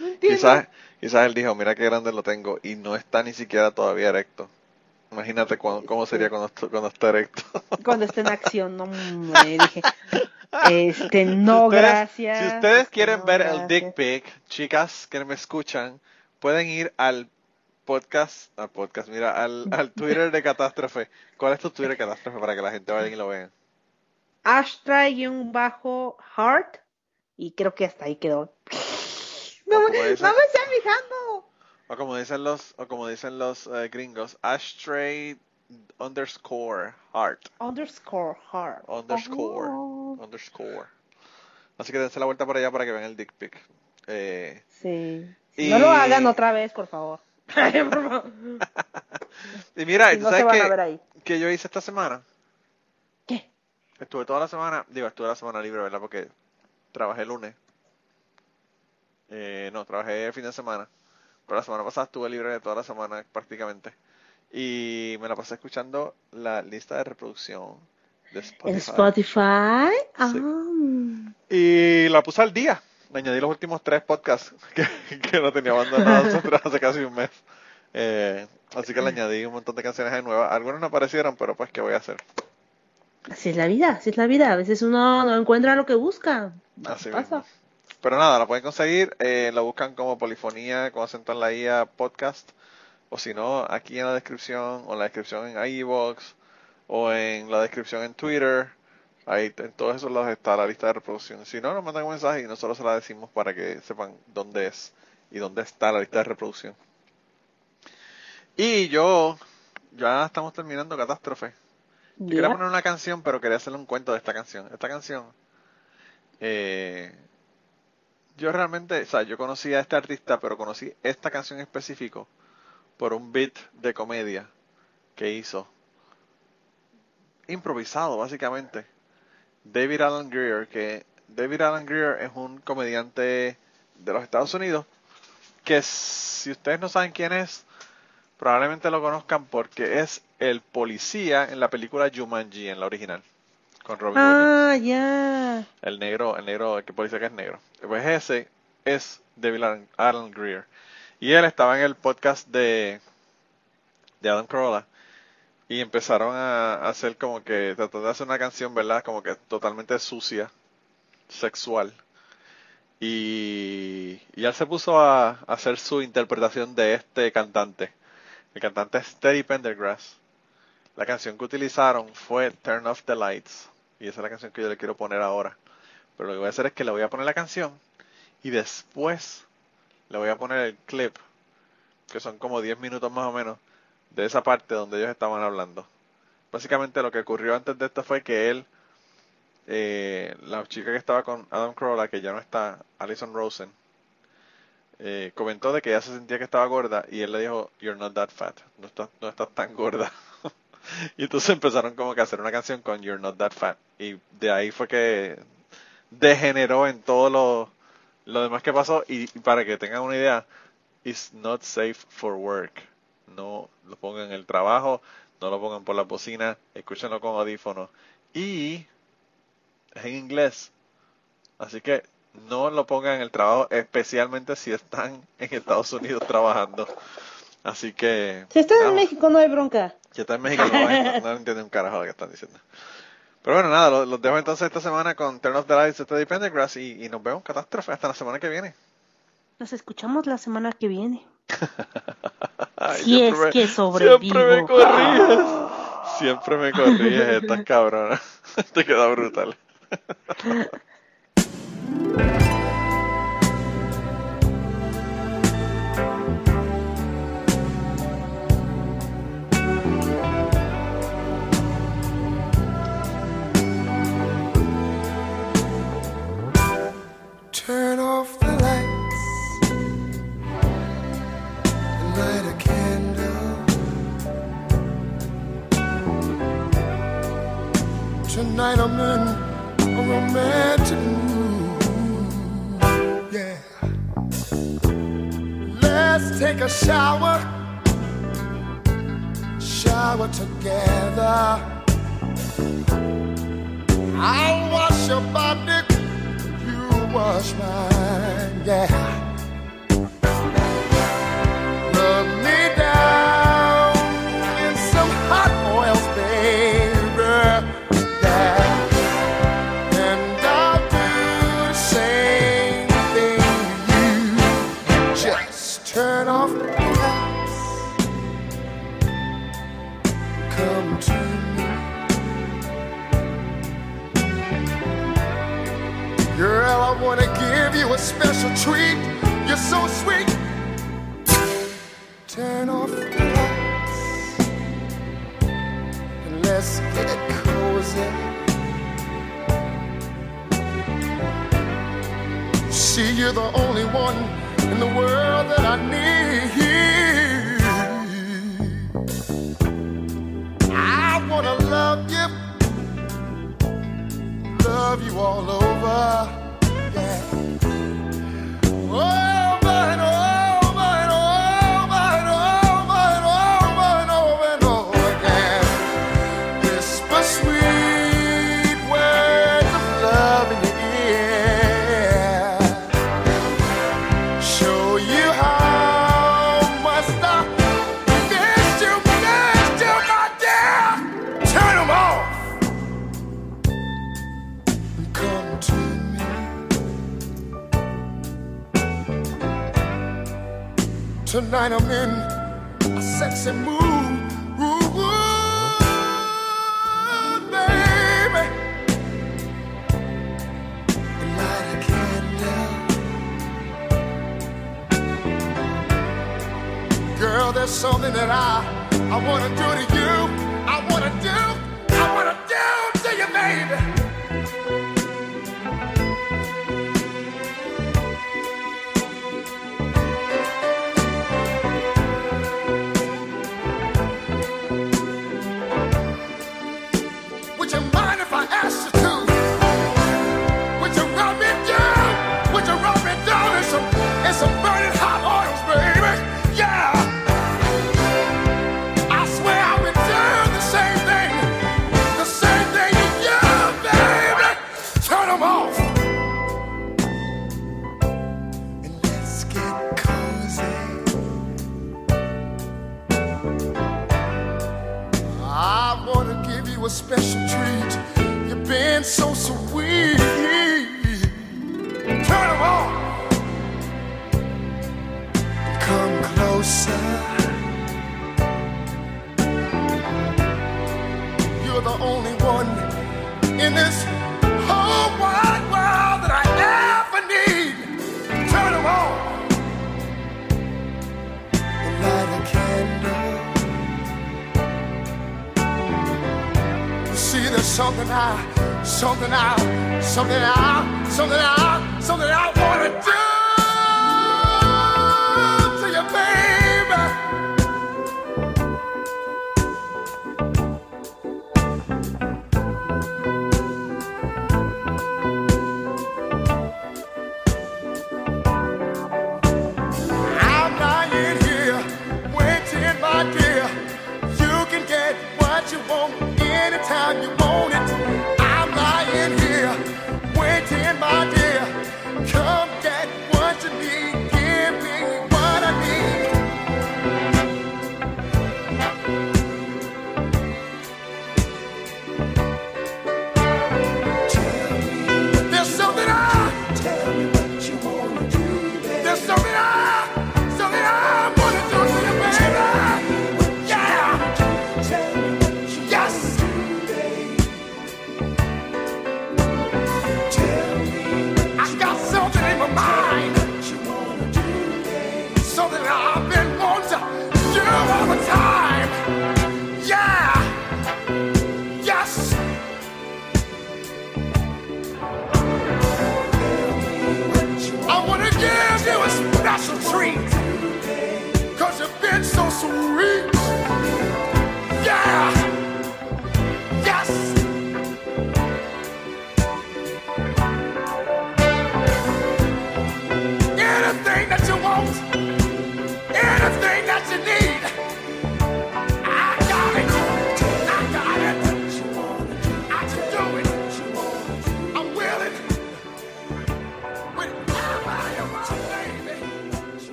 No. Quizás, quizás él dijo, mira qué grande lo tengo y no está ni siquiera todavía erecto. Imagínate cuán- cómo sería cuando, cuando está erecto. Cuando esté en acción, no, hombre, dije. Este, no, ustedes- gracias. Si ustedes quieren no, ver el dick pic, chicas que me escuchan, pueden ir al podcast, al podcast, mira, al, al Twitter de Catástrofe. ¿Cuál es tu Twitter de Catástrofe para que la gente vaya y lo vean? Ashtray-heart. Y creo que hasta ahí quedó. No, no me estoy fijando. O como dicen los, o como dicen los eh, gringos, ashtray underscore heart. Underscore heart. Underscore. Oh, Underscore. Así que dense la vuelta por allá para que vean el dick pic. Eh, sí. Y- No lo hagan otra vez, por favor. Y mira, ¿tú no sabes ahí. que yo hice esta semana? ¿Qué? Estuve toda la semana, digo, estuve la semana libre, ¿verdad? Porque trabajé el lunes. Eh, no, trabajé el fin de semana. Pero la semana pasada estuve libre de toda la semana prácticamente. Y me la pasé escuchando la lista de reproducción de Spotify. ¿En Spotify? Ah. Y la puse al día. Añadí los últimos tres podcasts que, que no tenía abandonados nosotros hace casi un mes. Eh, así que le añadí un montón de canciones ahí nuevas. Algunas no aparecieron, pero pues, ¿qué voy a hacer? Así es la vida, así es la vida. A veces uno no encuentra lo que busca. Así pasa. mismo. Pero nada, la pueden conseguir. Eh, la buscan como Polifonía con acento en la IA podcast. O si no, aquí en la descripción, o en la descripción en iVoox, o en la descripción en Twitter. Ahí en todos esos lados está la lista de reproducción. Si no, nos mandan un mensaje y nosotros se la decimos para que sepan dónde es y dónde está la lista de reproducción. Y yo, ya estamos terminando Catástrofe. Yo quería Ya. poner una canción, pero quería hacerle un cuento de esta canción. Esta canción, eh, yo realmente, o sea, yo conocí a este artista, pero conocí esta canción en específico por un beat de comedia que hizo. Improvisado, básicamente. David Alan Greer, que David Alan Greer es un comediante de los Estados Unidos, que si ustedes no saben quién es, probablemente lo conozcan porque es el policía en la película Jumanji, en la original, con Robin Williams. Ah, ya. El negro, el negro, el que policía que es negro. Pues ese es David Alan, Alan Greer. Y él estaba en el podcast de, de Adam Carolla. Y empezaron a hacer como que, tratando de hacer una canción, ¿verdad? Como que totalmente sucia, sexual. Y, y él se puso a, a hacer su interpretación de este cantante. El cantante es Teddy Pendergrass. La canción que utilizaron fue Turn Off the Lights. Y esa es la canción que yo le quiero poner ahora. Pero lo que voy a hacer es que le voy a poner la canción y después le voy a poner el clip, que son como 10 minutos más o menos, de esa parte donde ellos estaban hablando. Básicamente lo que ocurrió antes de esto fue que él, eh, la chica que estaba con Adam Carolla, que ya no está, Alison Rosen, eh, comentó de que ella se sentía que estaba gorda y él le dijo, You're not that fat, no estás, no estás tan gorda. y entonces empezaron como que a hacer una canción con You're not that fat. Y de ahí fue que degeneró en todo lo, lo demás que pasó. Y, y para que tengan una idea, it's not safe for work. No lo pongan en el trabajo, no lo pongan por la bocina, escúchenlo con audífonos. Y es en inglés. Así que no lo pongan en el trabajo, especialmente si están en Estados Unidos trabajando. Así que... Si estás en. México no hay bronca. Si está en México, no, no, no entiende un carajo lo que están diciendo. Pero bueno, nada, los, los dejo entonces esta semana con Turn Off the Lights de Teddy Pendergrass y, y nos vemos, catástrofe, hasta la semana que viene. Nos escuchamos la semana que viene. Ay, Si es me- que sobrevivo. Siempre me corriges. Siempre me corriges, estas cabronas. Te queda brutal. Tonight I'm in a romantic mood. Yeah. Let's take a shower. Shower together. I'll wash your body you wash mine, yeah. Rub me down special treat. You're so sweet. Turn off the lights and let's get cozy. See, you're the only one in the world that I need. I wanna love you, love you all over. Ooh, baby. Light a candle. Girl, there's something that I I wanna do to you.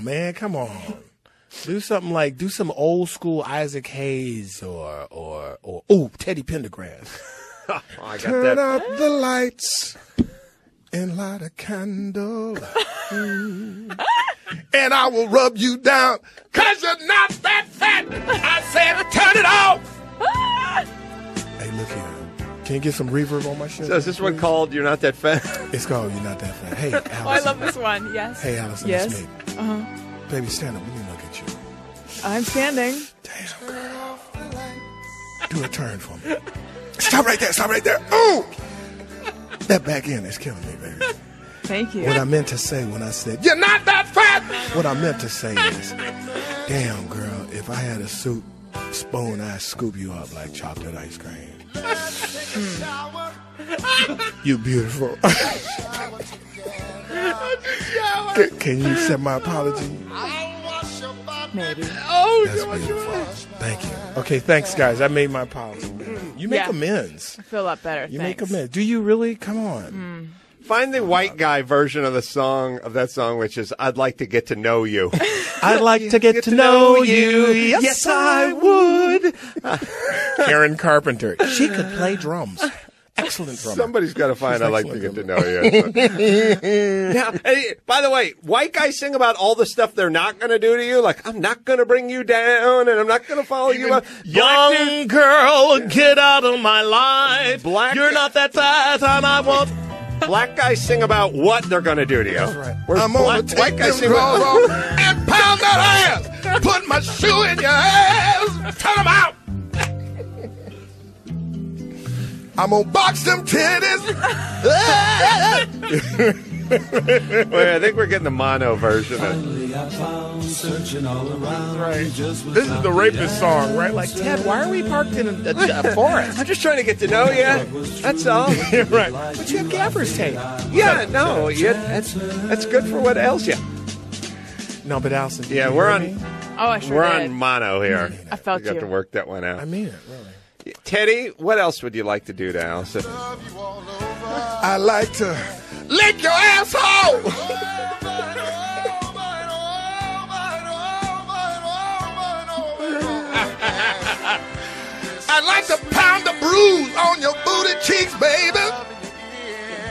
No, man, come on. Do something like do some old school Isaac Hayes or or or oh Teddy Pendergrass. Oh, I got Turn that. out the lights and light a candle. Mm. and I will rub you down cause you're not that fat. I said turn it off. hey, look here. Can you get some reverb on my shit? So is this one called "You're Not That Fat"? It's called You're Not That Fat. Hey, Allison. Oh, I love this one. Yes. Hey, Allison, Yes. Uh-huh. Baby, stand up. Let me look at you. I'm standing. Damn, girl. Do a turn for me. Stop right there. Stop right there. Ooh! That back end is killing me, baby. Thank you. What I meant to say when I said, You're not that fat! What I meant to say is, Damn, girl, if I had a soup spoon, I'd scoop you up like chocolate ice cream. You beautiful. can, can you accept my apology? Maybe. Oh, That's beautiful. Thank you. Okay, thanks, guys. I made my apology. You make Yeah. amends. I feel a lot better. You thanks. make amends. Do you really? Come on. Hmm. Find the white guy version of the song of that song, which is "I'd like to get to know you." I'd like to get, to know you. Yes, I would. Karen Carpenter. She could play drums. Excellent drummer. Somebody's got to find. I like to get to know you. now, hey, by the way, white guys sing about all the stuff they're not going to do to you. Like, I'm not going to bring you down, and I'm not going to follow you. Up. Dude- Young girl, get out of my life. Black- You're not that fat, and I won't. Black guys sing about what they're going to do to you. That's right. I'm gonna white take guys them sing about. off and pound that ass. Put my shoe in your ass. Turn them out. I'm gonna box them titties. Wait, I think we're getting the mono version. Of, right. This is the rapist song, right? Like Ted, why are we parked in a, a, a forest? I'm just trying to get to know you. That's all. right. But you have gaffer's tape. Yeah, no, yeah, that's that's good for what else? Yeah, No, but Allison. yeah, we're on me? Oh, I sure we're did. on mono here. I felt we got you. to work that one out. I mean it, really. Teddy, what else would you like to do to Allison? I like to lick your asshole. I'd like to pound the bruise on your booty cheeks, baby.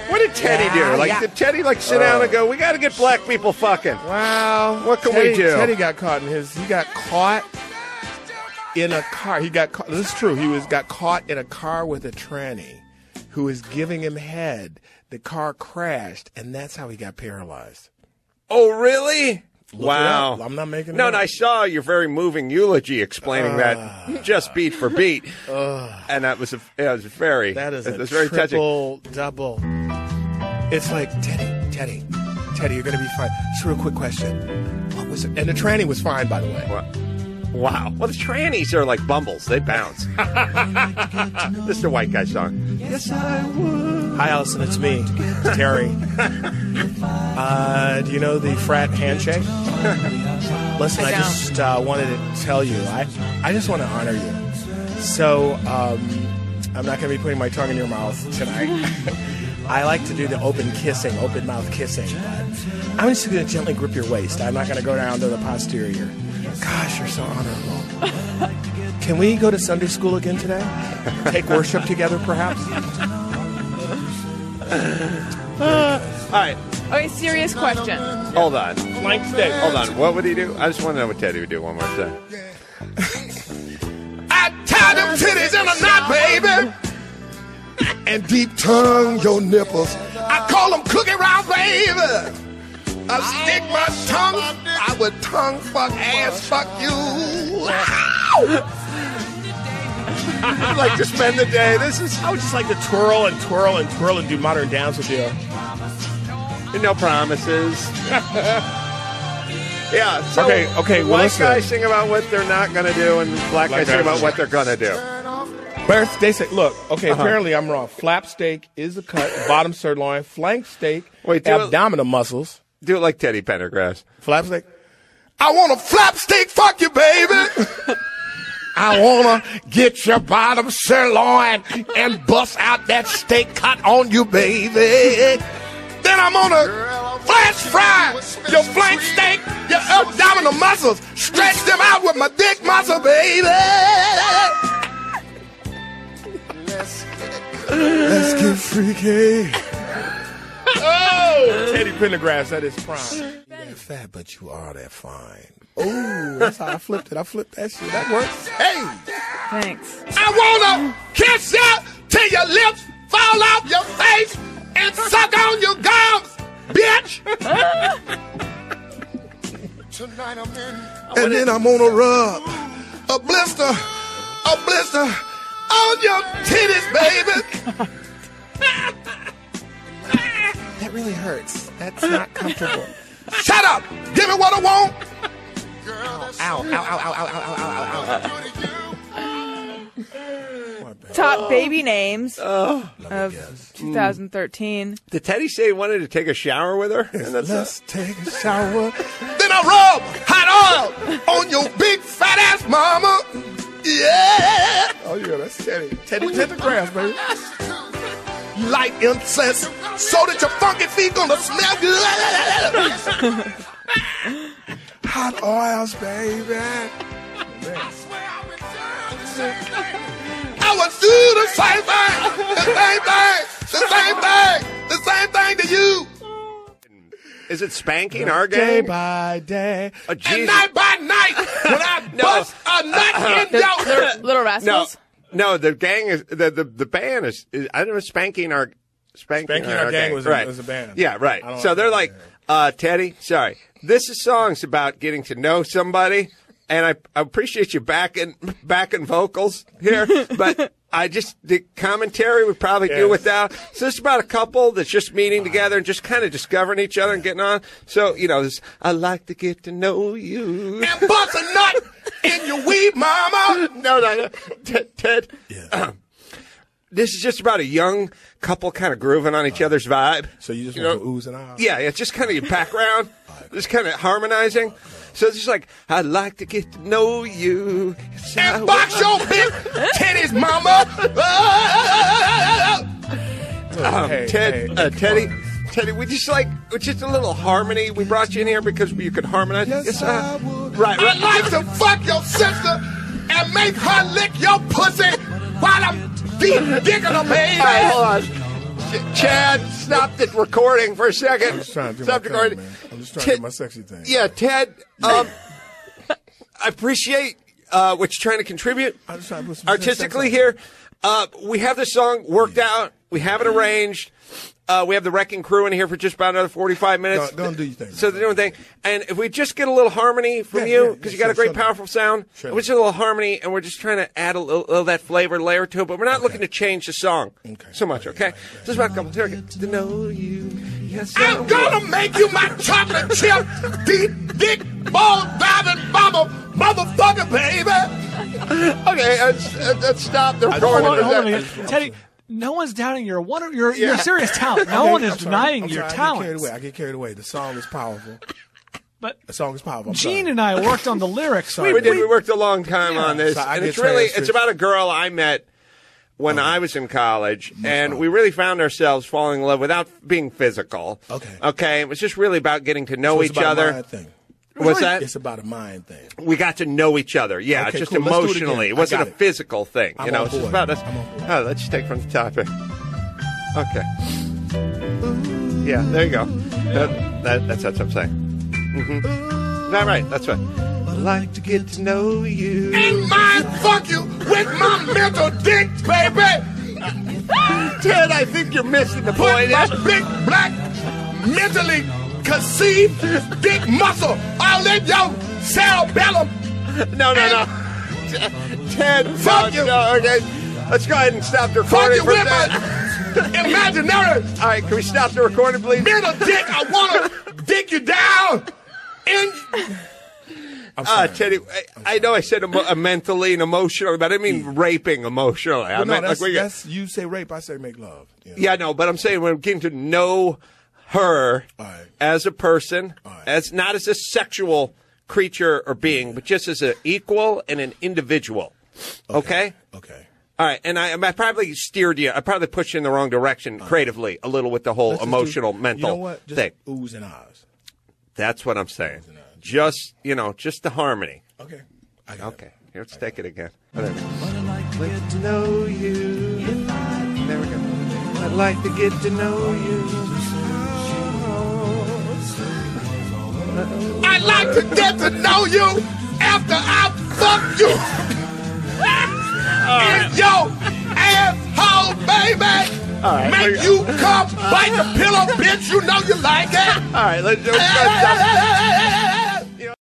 What did Teddy Yeah, do? Like, yeah. did Teddy like sit down and oh. go, "We got to get black people fucking"? Wow. What can Teddy, we do? Teddy got caught in his. He got caught in a car. He got caught. This is true. He was got caught in a car with a tranny who was giving him head. The car crashed, and that's how he got paralyzed. Oh, really? Look wow. I'm not making it No, up. and I saw your very moving eulogy explaining that ah. just beat for beat, ah. and that was a, it was very That is it a very touching. triple double. It's like Teddy, Teddy, Teddy. You're gonna be fine. Just a real quick question. What was it? And the tranny was fine, by the way. Wow. Wow. Well, the trannies are like bumbles; they bounce. this is the white guy song. Yes, I would. Hi, Allison. It's me, Terry. Uh, do you know the frat handshake? Listen, I I just uh, wanted to tell you. I I just want to honor you. So um, I'm not going to be putting my tongue in your mouth tonight. I like to do the open kissing, open mouth kissing, but I'm just going to gently grip your waist. I'm not going to go down to the posterior. Gosh, you're so honorable. Can we go to Sunday school again today? Take worship together, perhaps? Uh, all right, Okay, serious question. hold on, Flank steak. hold on. What would he do? I just want to know what Teddy would do one more time. I tie them titties in a knot, baby. And deep tongue your nipples. I call them cookie round, baby. I stick my tongue. I would tongue fuck ass fuck you. I'd like to spend the day. This is I would just like to twirl and twirl and twirl and do modern dance with you. no promises. yeah. So Okay, okay, well, White guys sing about what they're not going to do, and black, guys sing about what they're going to do. Birthday steak. Look, okay, Uh-huh. apparently I'm wrong. Flap steak is a cut, bottom sirloin, flank steak, Wait, do it- abdominal muscles. Do it like Teddy Pendergrass. Flap steak. I want a flap steak, fuck you, baby. I wanna get your bottom sirloin and bust out that steak cut on you, baby. Then I'm gonna flash fry your flank steak, your abdominal muscles, stretch them out with my dick muscle, baby. Let's get freaky. Oh, Teddy Pendergrass, that is prime. You're fat, but you are that fine. Oh, that's how I flipped it. I flipped that shit. That works. Hey, Thanks. I wanna kiss you till your lips fall off your face and suck on your gums, bitch. Tonight I'm in. And then I'm gonna rub a blister, a blister on your titties, baby. that really hurts. That's not comfortable. Shut up! Give me what I want. Ow, ow, ow, ow, ow, ow, ow, ow, ow. Top baby names Oh. of 2013. Mm. Did Teddy say he wanted to take a shower with her? And that's Let's take a shower. then I rub hot oil on your big fat ass mama. Yeah. Oh yeah, that's Teddy. Teddy Pentagrams, baby light incense so that your funky feet gonna smell good. Hot oils, baby. I would do the same thing, the same thing, the same thing, the same thing to you. Is it spanking no, our gang? Day by day. Oh, and night by night. When I no. bust a nut uh, in your... Little, little Rascals? No. No, the gang is the the, the band is, is I don't know spanking our spanking, Spanking Our Gang was a- right. was a band. Yeah, right. So like they're like, uh, Teddy, sorry, this is songs about getting to know somebody, and I, I appreciate you backing backing vocals here, but. I just the commentary would probably do without. So it's about a couple that's just meeting together and just kind of discovering each other and getting on. So you know, this, I like to get to know you. And bust a nut in your weed, mama. no, no, no. Ted, Ted Yeah. this is just about a young couple kind of grooving on each other's vibe. So you just You want know, to ooze and ahs? Yeah, it's just kind of your background, just kind of harmonizing. So it's just like, I'd like to get to know you. And box your big titties, mama. Um, Hey, Ted, hey, uh, Teddy, on. Teddy, we just like, just a little harmony. We brought you in here because you could harmonize. Yes, I would. Right, right. I'd like to fuck your sister and make her lick your pussy while I'm deep digging her, baby. All right, hold on. Ch- Chad, stop the recording for a second. I'm just trying to do stop my recording. thing, man. I'm just trying Ted- to do my sexy thing. Yeah, Ted, um, I appreciate uh, what you're trying to contribute I'm just trying to put some artistically sex here. Uh, we have the song worked out. We have it arranged. Uh, we have the Wrecking Crew in here for just about another 45 minutes. Go- go and do your thing, So they're doing thing. And if we just get a little harmony from Yeah, you, because yeah, you got sure, a great, sure. powerful sound, Sure. we just a little harmony, and we're just trying to add a little, little of that flavor layer to it, but we're not looking to change the song Okay. so much, oh, Okay, okay? Just about a couple. Here we go. To know you. Yes, I I'm gonna make you my chocolate chip, deep dick, ball diving mama, motherfucker, baby. Okay, let's, let's stop the Hold on, hold on that. a. Teddy, no one's doubting your one your Yeah. your serious talent. No Okay, one is I'm denying I'm your sorry, I get carried talent. away. I get carried away. The song is powerful. But The song is powerful. I'm Gene sorry. and I worked on the lyrics. Sorry. We did. We worked a long time on this, So and it's really it's about a girl I met when I was in college, and we really found ourselves falling in love without being physical. Okay. Okay. It was just really about getting to know So it's each about a other. Mind thing. What's that? It's about a mind thing. we got to know each other. Yeah, Okay, just cool. Let's it emotionally. It wasn't a it. physical thing. I'm you know, on it's just about us. I'm on board. Oh, let's just take from the topic. Okay. Yeah, there you go. That, that, that's what I'm saying. Mm-hmm. All right, that's right. I'd like to get to know you. And mind fuck you with my mental dick, baby. Ted, I think you're missing the Put point. my big black mentally conceived dick muscle all in your cerebellum. No, no, no. Ted, Fuck no, you. no, okay. Let's go ahead and stop the Fuck recording you with that. my imaginary All right, can we stop the recording, please? mental dick. I want to dick you down. In Ah, sorry. Teddy, I, I know I said emo- uh, mentally and emotionally, but I didn't mean raping emotionally. I Well, no, meant like you say rape, I say make love. you know? Yeah, no, but I'm saying we're getting to know her All right. as a person, All right. as not as a sexual creature or being, but just as an equal and an individual. Okay. Okay. All right, and I, I probably steered you. I probably pushed you in the wrong direction creatively, a little with the whole Let's emotional, do- mental You know what? Just thing. oohs and ahs. That's what I'm saying. Just you know, just the harmony. Okay. I got Okay, here, let's take it again. Oh, there we go. Get to know you. There we go. I'd like to get to know you. I'd like to get to know you after I fuck you. In your asshole, baby. Make you come bite the pillow, bitch. You know you like it. All right, let's, let's,